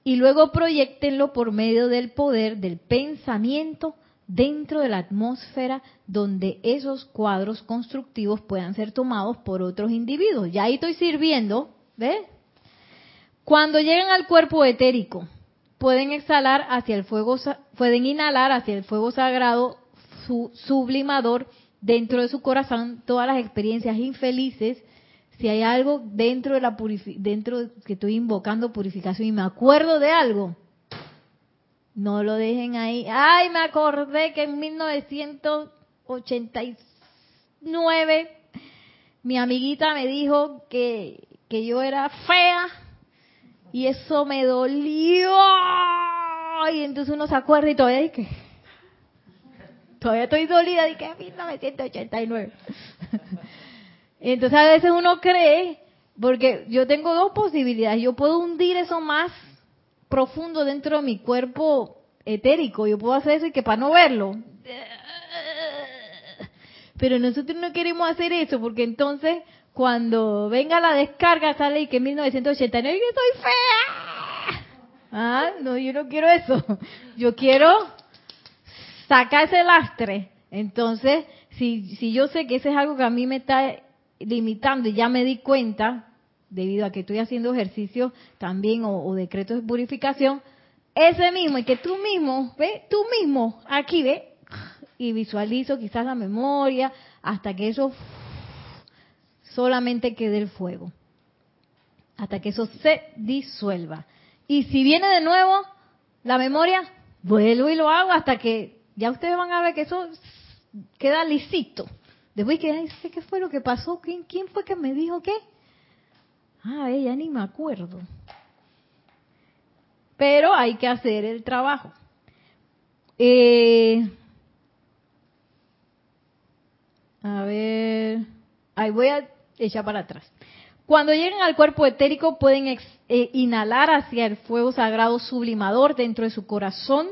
y luego proyectenlo por medio del poder del pensamiento dentro de la atmósfera donde esos cuadros constructivos puedan ser tomados por otros individuos. Ya ahí estoy sirviendo, ¿ves? Cuando llegan al cuerpo etérico, pueden exhalar hacia el fuego, pueden inhalar hacia el fuego sagrado su sublimador dentro de su corazón todas las experiencias infelices. Si hay algo dentro de la dentro que estoy invocando purificación y me acuerdo de algo, no lo dejen ahí. Ay, me acordé que en 1989 mi amiguita me dijo que, que yo era fea y eso me dolió. Y entonces uno se acuerda y todavía dice todavía estoy dolida y que 1989. entonces a veces uno cree, porque yo tengo dos posibilidades, yo puedo hundir eso más profundo dentro de mi cuerpo etérico, yo puedo hacer eso y que para no verlo. Pero nosotros no queremos hacer eso porque entonces cuando venga la descarga sale y que en 1989 yo soy fea. Ah, no, yo no quiero eso. Yo quiero sacar ese lastre. Entonces, si, si yo sé que ese es algo que a mí me está limitando y ya me di cuenta, debido a que estoy haciendo ejercicio también o, decretos de purificación, ese mismo, y que tú mismo, ve, tú mismo, aquí ve, y visualizo quizás la memoria hasta que eso solamente quede el fuego, hasta que eso se disuelva. Y si viene de nuevo la memoria, vuelvo y lo hago hasta que ya ustedes van a ver que eso queda lisito. Después que, ¿qué fue lo que pasó? ¿Quién, quién fue que me dijo qué? Ah, ella ni me acuerdo. Pero hay que hacer el trabajo. Eh, a ver, ahí voy a echar para atrás. Cuando lleguen al cuerpo etérico pueden eh, inhalar hacia el fuego sagrado sublimador dentro de su corazón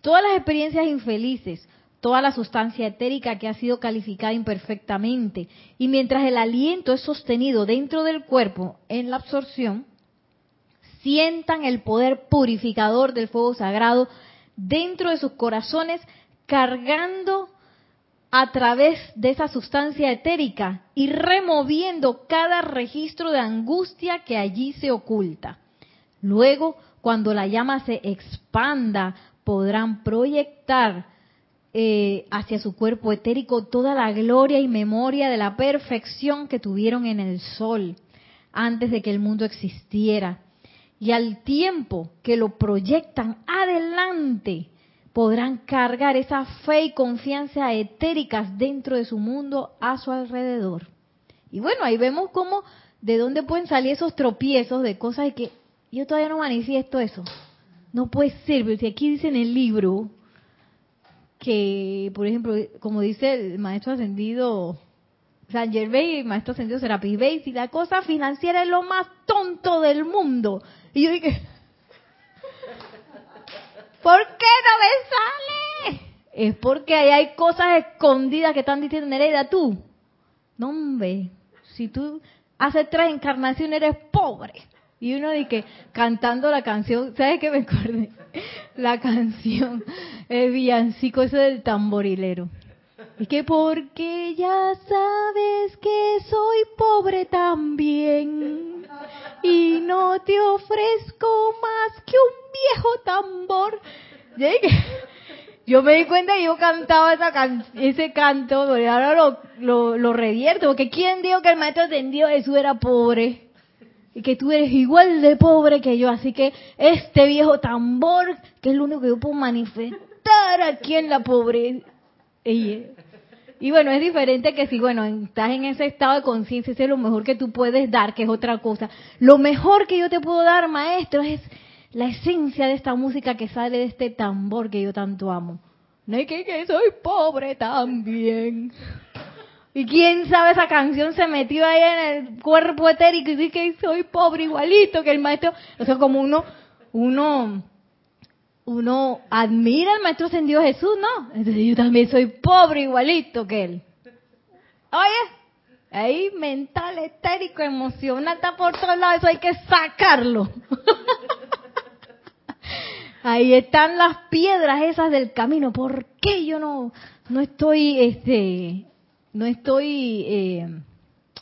todas las experiencias infelices, toda la sustancia etérica que ha sido calificada imperfectamente. Y mientras el aliento es sostenido dentro del cuerpo en la absorción, sientan el poder purificador del fuego sagrado dentro de sus corazones, cargando a través de esa sustancia etérica y removiendo cada registro de angustia que allí se oculta. Luego, cuando la llama se expanda, podrán proyectar eh, hacia su cuerpo etérico toda la gloria y memoria de la perfección que tuvieron en el sol antes de que el mundo existiera. Y al tiempo que lo proyectan adelante, podrán cargar esa fe y confianza etéricas dentro de su mundo a su alrededor. Y bueno, ahí vemos cómo, de dónde pueden salir esos tropiezos de cosas de que yo todavía no manifiesto eso. No puede ser, pero si aquí dice en el libro que, por ejemplo, como dice el maestro ascendido San Gervais, el maestro ascendido Serapis Bey, si la cosa financiera es lo más tonto del mundo. Y yo dije, ¿por qué no me sale? Es porque ahí hay cosas escondidas que están diciendo, Nereida, tú. No, hombre, si tú hace tres encarnaciones eres pobre. Y uno que cantando la canción, ¿sabes qué me acordé? La canción, el villancico ese del tamborilero. Y que porque ya sabes que soy pobre también y no te ofrezco más que un viejo tambor. Yo me di cuenta y yo cantaba esa ese canto, ahora lo, lo, lo revierto, porque ¿quién dijo que el maestro ascendido Jesús era pobre? Y que tú eres igual de pobre que yo, así que este viejo tambor, que es lo único que yo puedo manifestar aquí en la pobreza. Y bueno, es diferente que si, bueno, estás en ese estado de conciencia, ese es lo mejor que tú puedes dar, que es otra cosa. Lo mejor que yo te puedo dar, maestro, es la esencia de esta música que sale de este tambor que yo tanto amo. No hay que, que soy pobre también. Y quién sabe, esa canción se metió ahí en el cuerpo etérico y que soy pobre igualito que el maestro. O sea, como uno, uno, uno admira al maestro ascendido Jesús, ¿no? Entonces yo también soy pobre igualito que él. Oye, ahí mental, etérico, emocional, está por todos lados, eso hay que sacarlo. ahí están las piedras esas del camino. ¿Por qué yo no, no estoy, este, no estoy eh,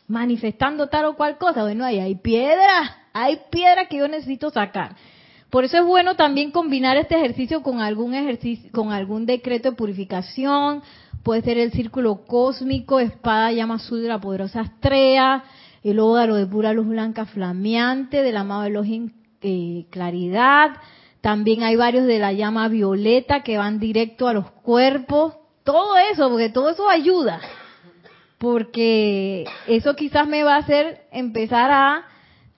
manifestando tal o cual cosa. Bueno, ahí hay piedra, hay piedra que yo necesito sacar. Por eso es bueno también combinar este ejercicio con algún ejercicio, con algún decreto de purificación. Puede ser el círculo cósmico, espada llama azul de la poderosa estrella, el óvalo de pura luz blanca flameante, del amado Elohim eh, claridad. También hay varios de la llama violeta que van directo a los cuerpos. Todo eso, porque todo eso ayuda porque eso quizás me va a hacer empezar a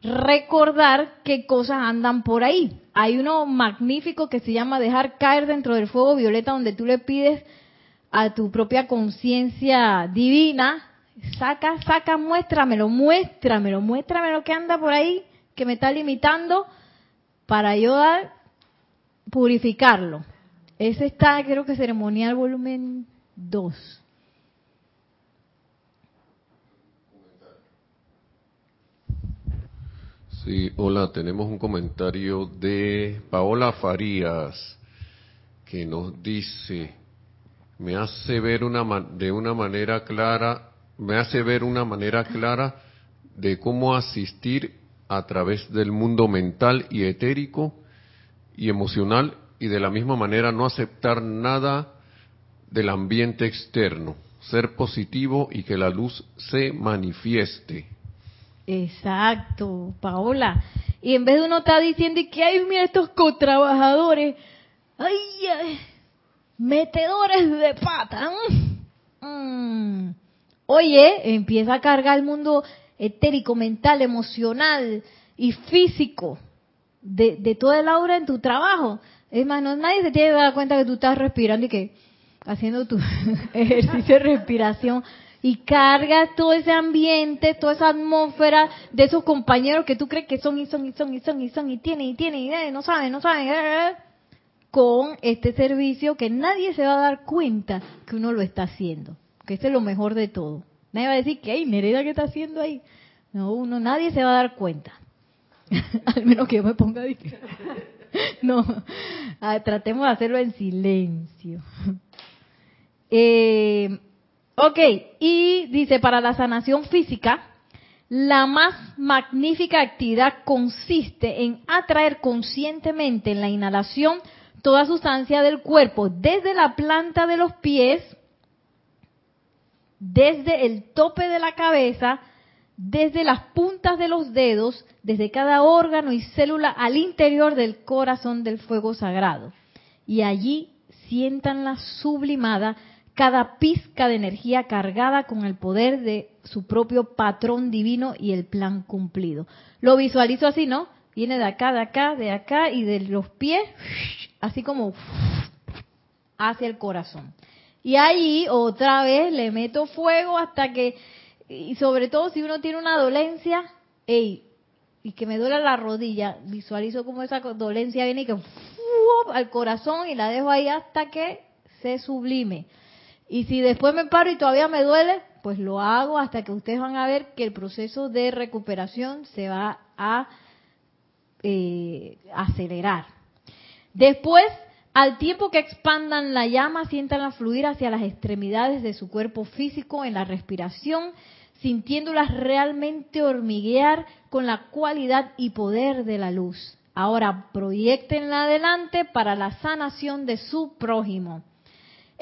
recordar qué cosas andan por ahí. Hay uno magnífico que se llama dejar caer dentro del fuego violeta donde tú le pides a tu propia conciencia divina, saca, saca, muéstramelo, muéstramelo, muéstrame lo que anda por ahí que me está limitando para ayudar purificarlo. Ese está, creo que ceremonial volumen 2. Sí, hola, tenemos un comentario de Paola Farías que nos dice, me hace ver una de una manera clara, me hace ver una manera clara de cómo asistir a través del mundo mental y etérico y emocional y de la misma manera no aceptar nada del ambiente externo, ser positivo y que la luz se manifieste. Exacto, Paola. Y en vez de uno estar diciendo que hay, mira estos cotrabajadores, ay, ay metedores de pata. Mm. Oye, empieza a cargar el mundo etérico, mental, emocional y físico de, de toda el aura en tu trabajo. Es más, no, nadie se tiene que dar cuenta que tú estás respirando y que haciendo tu ejercicio de respiración y cargas todo ese ambiente, toda esa atmósfera de esos compañeros que tú crees que son y son y son y son y son y tienen y tienen y no saben, no saben, con este servicio que nadie se va a dar cuenta que uno lo está haciendo, que este es lo mejor de todo. Nadie va a decir que hay Nereda que está haciendo ahí. No, uno, nadie se va a dar cuenta. Al menos que yo me ponga a no, tratemos de hacerlo en silencio. Eh, Ok, y dice, para la sanación física, la más magnífica actividad consiste en atraer conscientemente en la inhalación toda sustancia del cuerpo, desde la planta de los pies, desde el tope de la cabeza, desde las puntas de los dedos, desde cada órgano y célula al interior del corazón del fuego sagrado. Y allí sientan la sublimada cada pizca de energía cargada con el poder de su propio patrón divino y el plan cumplido. Lo visualizo así, ¿no? Viene de acá, de acá, de acá y de los pies, así como hacia el corazón. Y ahí otra vez le meto fuego hasta que, y sobre todo si uno tiene una dolencia, ey, y que me duele la rodilla, visualizo como esa dolencia viene y que al corazón y la dejo ahí hasta que se sublime. Y si después me paro y todavía me duele, pues lo hago hasta que ustedes van a ver que el proceso de recuperación se va a eh, acelerar. Después, al tiempo que expandan la llama, sientan a fluir hacia las extremidades de su cuerpo físico en la respiración, sintiéndolas realmente hormiguear con la cualidad y poder de la luz. Ahora proyectenla adelante para la sanación de su prójimo.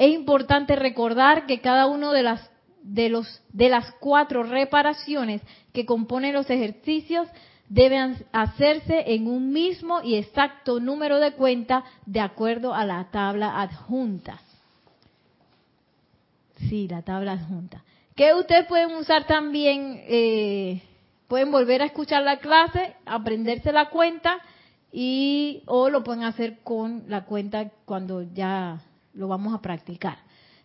Es importante recordar que cada uno de las de los de las cuatro reparaciones que componen los ejercicios deben hacerse en un mismo y exacto número de cuenta de acuerdo a la tabla adjunta. Sí, la tabla adjunta. Que ustedes pueden usar también, eh, pueden volver a escuchar la clase, aprenderse la cuenta y o lo pueden hacer con la cuenta cuando ya lo vamos a practicar.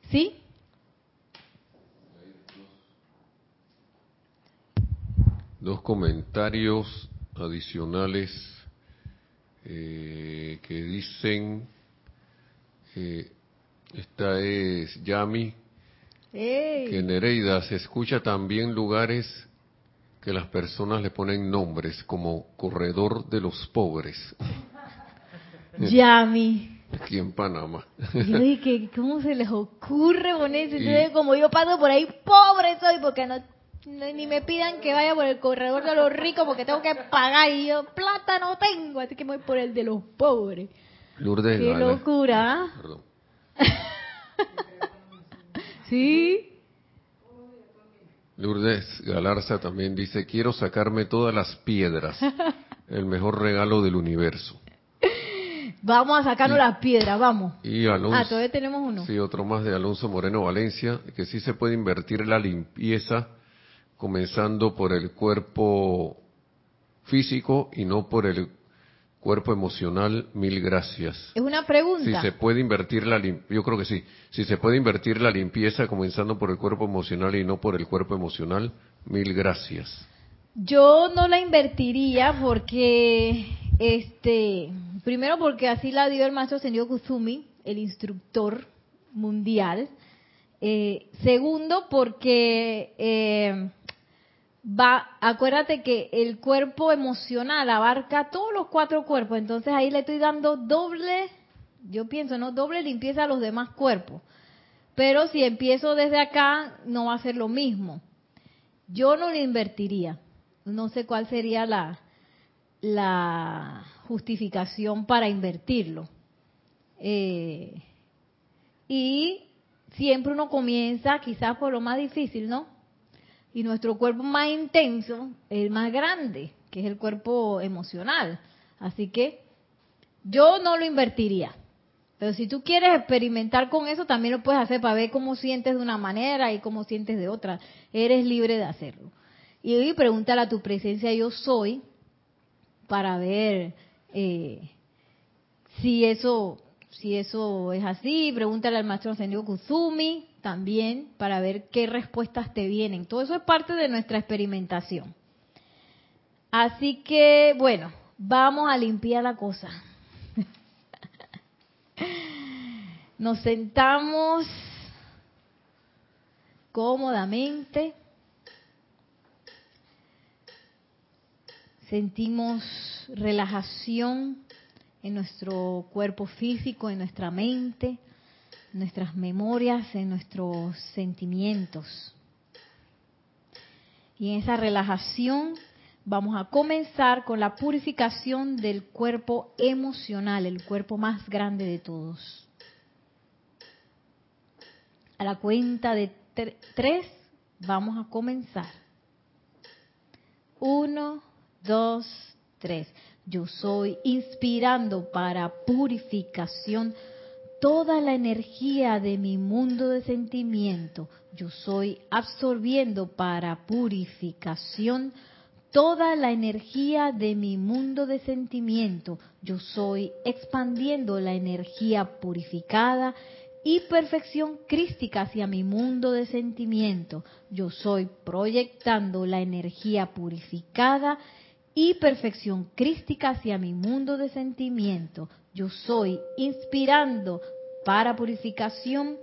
¿Sí? Dos comentarios adicionales eh, que dicen, eh, esta es Yami, que en Nereida se escucha también lugares que las personas le ponen nombres como corredor de los pobres. Yami. Aquí en Panamá. Yo dije, ¿cómo se les ocurre ponerse? Entonces, como yo paso por ahí, pobre soy, porque no, ni me pidan que vaya por el corredor de los ricos, porque tengo que pagar y yo plata no tengo, así que voy por el de los pobres. Lourdes Qué locura. ¿ah? Perdón. sí. Lourdes Galarza también dice, quiero sacarme todas las piedras, el mejor regalo del universo. Vamos a sacarnos las piedras, vamos. Y Alonso, ah, todavía tenemos uno. Sí, otro más de Alonso Moreno Valencia, que sí se puede invertir la limpieza comenzando por el cuerpo físico y no por el cuerpo emocional. Mil gracias. Es una pregunta. Si se puede invertir la yo creo que sí. Si se puede invertir la limpieza comenzando por el cuerpo emocional y no por el cuerpo emocional. Mil gracias. Yo no la invertiría porque este Primero porque así la dio el maestro Sendio Kusumi el instructor mundial. Eh, segundo, porque eh, va, acuérdate que el cuerpo emocional abarca todos los cuatro cuerpos, entonces ahí le estoy dando doble, yo pienso, ¿no? Doble limpieza a los demás cuerpos. Pero si empiezo desde acá, no va a ser lo mismo. Yo no le invertiría. No sé cuál sería la, la justificación para invertirlo. Eh, y siempre uno comienza quizás por lo más difícil, ¿no? Y nuestro cuerpo más intenso el más grande, que es el cuerpo emocional. Así que yo no lo invertiría. Pero si tú quieres experimentar con eso, también lo puedes hacer para ver cómo sientes de una manera y cómo sientes de otra. Eres libre de hacerlo. Y pregúntale a tu presencia yo soy para ver eh, si eso si eso es así. Pregúntale al maestro ascendido Kuzumi también para ver qué respuestas te vienen. Todo eso es parte de nuestra experimentación. Así que, bueno, vamos a limpiar la cosa. Nos sentamos cómodamente. Sentimos relajación en nuestro cuerpo físico, en nuestra mente, en nuestras memorias, en nuestros sentimientos. Y en esa relajación vamos a comenzar con la purificación del cuerpo emocional, el cuerpo más grande de todos. A la cuenta de tres vamos a comenzar. Uno, dos, tres. Yo soy inspirando para purificación toda la energía de mi mundo de sentimiento. Yo soy absorbiendo para purificación toda la energía de mi mundo de sentimiento. Yo soy expandiendo la energía purificada y perfección crística hacia mi mundo de sentimiento. Yo soy proyectando la energía purificada y perfección crística hacia mi mundo de sentimiento. Yo soy inspirando para purificación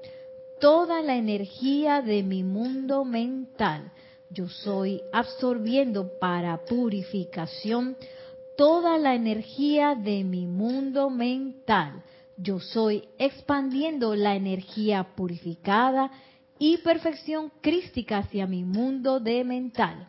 toda la energía de mi mundo mental. Yo soy absorbiendo para purificación toda la energía de mi mundo mental yo soy expandiendo la energía purificada y perfección crística hacia mi mundo de mental.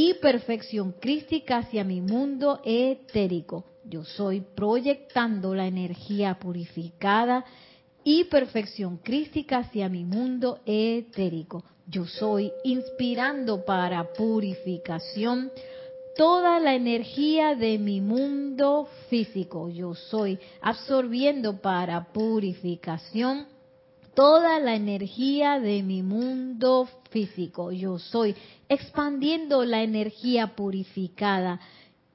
y perfección crística hacia mi mundo etérico. Yo soy proyectando la energía purificada y perfección crística hacia mi mundo etérico. Yo soy inspirando para purificación toda la energía de mi mundo físico. Yo soy absorbiendo para purificación toda la energía de mi mundo físico. Yo soy expandiendo la energía purificada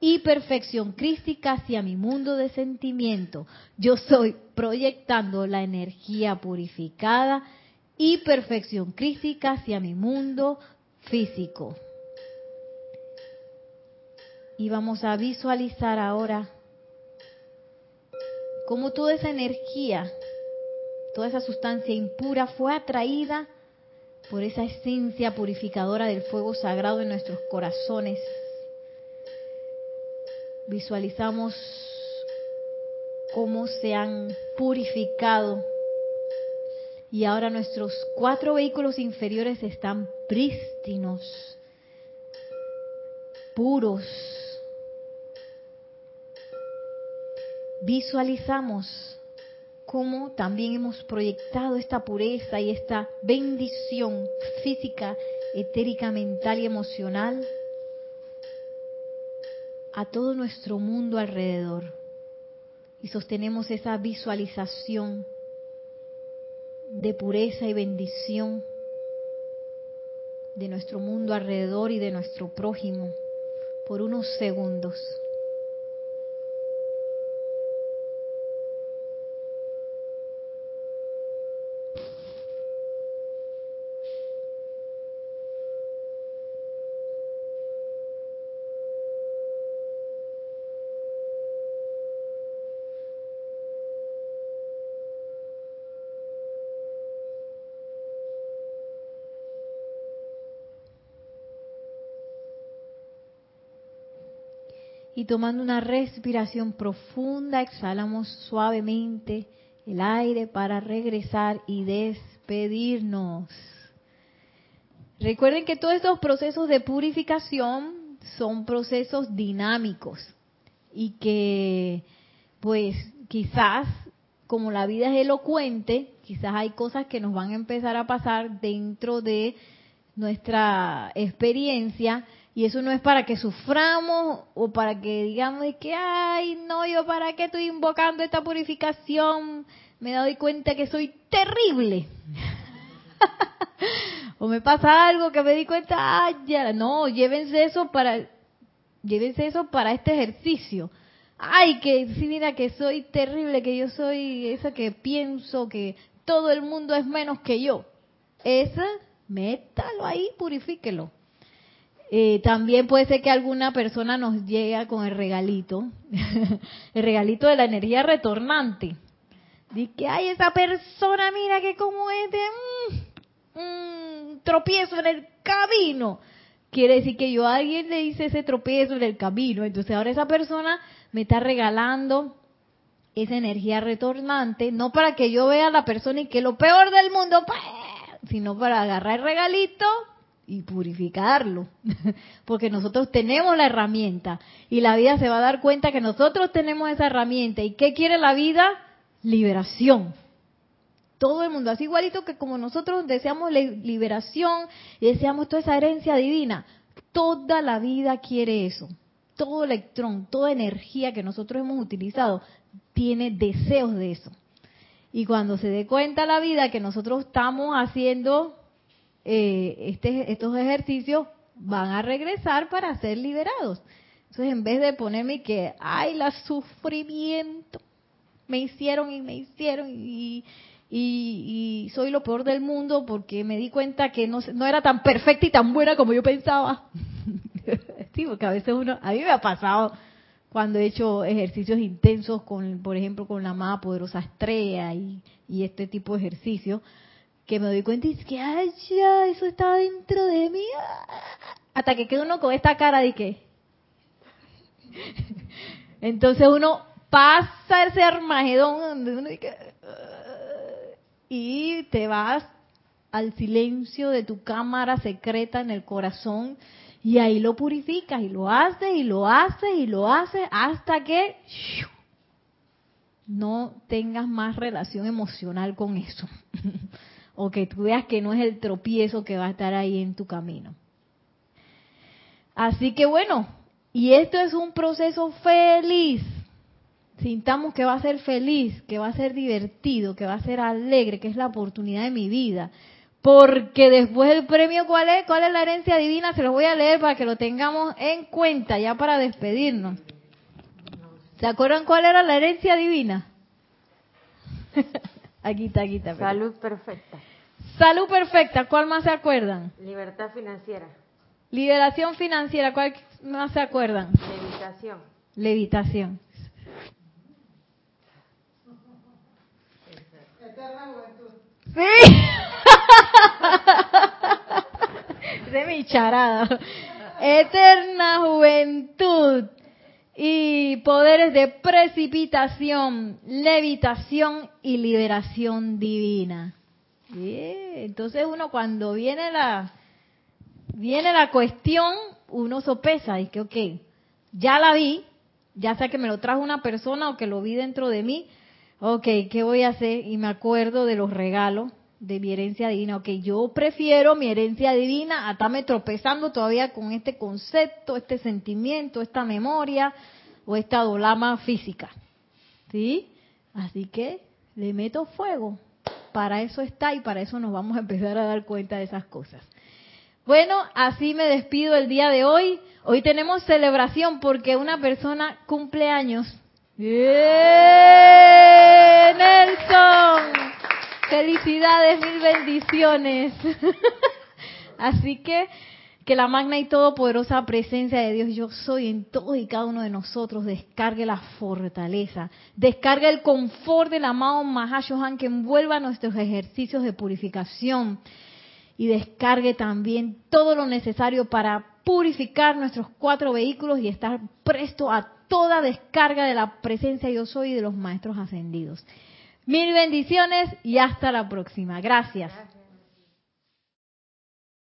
y perfección crística hacia mi mundo de sentimiento. Yo soy proyectando la energía purificada y perfección crística hacia mi mundo físico. Y vamos a visualizar ahora cómo toda esa energía, toda esa sustancia impura fue atraída por esa esencia purificadora del fuego sagrado en nuestros corazones. Visualizamos cómo se han purificado y ahora nuestros cuatro vehículos inferiores están prístinos, puros, visualizamos cómo también hemos proyectado esta pureza y esta bendición física, etérica, mental y emocional a todo nuestro mundo alrededor. Y sostenemos esa visualización de pureza y bendición de nuestro mundo alrededor y de nuestro prójimo por unos segundos. Y tomando una respiración profunda exhalamos suavemente el aire para regresar y despedirnos. Recuerden que todos estos procesos de purificación son procesos dinámicos y que pues quizás como la vida es elocuente, quizás hay cosas que nos van a empezar a pasar dentro de nuestra experiencia y eso no es para que suframos o para que digamos que, ay, no, yo para qué estoy invocando esta purificación, me doy cuenta que soy terrible. o me pasa algo que me di cuenta, ay, ya, no, llévense eso para, llévense eso para este ejercicio. Ay, que sí, mira que soy terrible, que yo soy esa que pienso que todo el mundo es menos que yo. Esa, métalo ahí, purifíquelo eh, también puede ser que alguna persona nos llegue con el regalito, el regalito de la energía retornante. Dice que, ay, esa persona, mira que como es de un tropiezo en el camino. Quiere decir que yo a alguien le hice ese tropiezo en el camino. Entonces ahora esa persona me está regalando esa energía retornante, no para que yo vea a la persona y que lo peor del mundo, pues, sino para agarrar el regalito y purificarlo, porque nosotros tenemos la herramienta y la vida se va a dar cuenta que nosotros tenemos esa herramienta. ¿Y qué quiere la vida? Liberación. Todo el mundo, así igualito que como nosotros deseamos liberación y deseamos toda esa herencia divina, toda la vida quiere eso. Todo electrón, toda energía que nosotros hemos utilizado tiene deseos de eso. Y cuando se dé cuenta la vida que nosotros estamos haciendo eh, este, estos ejercicios van a regresar para ser liberados. Entonces, en vez de ponerme que, ay, la sufrimiento, me hicieron y me hicieron y, y, soy lo peor del mundo porque me di cuenta que no, no era tan perfecta y tan buena como yo pensaba. sí, porque a veces uno, a mí me ha pasado cuando he hecho ejercicios intensos con, por ejemplo, con la amada poderosa estrella y, y este tipo de ejercicios, que me doy cuenta y es que, ay, ya, eso está dentro de mí. Hasta que queda uno con esta cara de que. Entonces uno pasa ese armagedón y te vas al silencio de tu cámara secreta en el corazón y ahí lo purificas y lo haces y lo haces y lo haces hasta que no tengas más relación emocional con eso. o que tú veas que no es el tropiezo que va a estar ahí en tu camino. Así que bueno, y esto es un proceso feliz. Sintamos que va a ser feliz, que va a ser divertido, que va a ser alegre, que es la oportunidad de mi vida. Porque después del premio, ¿cuál es? ¿Cuál es la herencia divina? Se los voy a leer para que lo tengamos en cuenta ya para despedirnos. ¿Se acuerdan cuál era la herencia divina? Aquí está. Salud perfecta. Salud perfecta, ¿cuál más se acuerdan? Libertad financiera. Liberación financiera, ¿cuál más se acuerdan? Levitación. Levitación. Eterna juventud. Sí. de mi charada. Eterna juventud y poderes de precipitación, levitación y liberación divina. Entonces uno cuando viene la viene la cuestión, uno sopesa y que ok, ya la vi, ya sea que me lo trajo una persona o que lo vi dentro de mí, ok, ¿qué voy a hacer? Y me acuerdo de los regalos de mi herencia divina. Ok, yo prefiero mi herencia divina a estarme tropezando todavía con este concepto, este sentimiento, esta memoria o esta dolama física. ¿Sí? Así que le meto fuego. para eso está y para eso nos vamos a empezar a dar cuenta de esas cosas. Bueno, así me despido el día de hoy. Hoy tenemos celebración porque una persona cumple años. ¡Bien, Nelson! Felicidades, mil bendiciones. Así que que la magna y todopoderosa presencia de Dios yo soy en todos y cada uno de nosotros descargue la fortaleza, descargue el confort del amado Mahashohan que envuelva nuestros ejercicios de purificación y descargue también todo lo necesario para purificar nuestros cuatro vehículos y estar presto a toda descarga de la presencia yo soy y de los maestros ascendidos. Mil bendiciones y hasta la próxima. Gracias.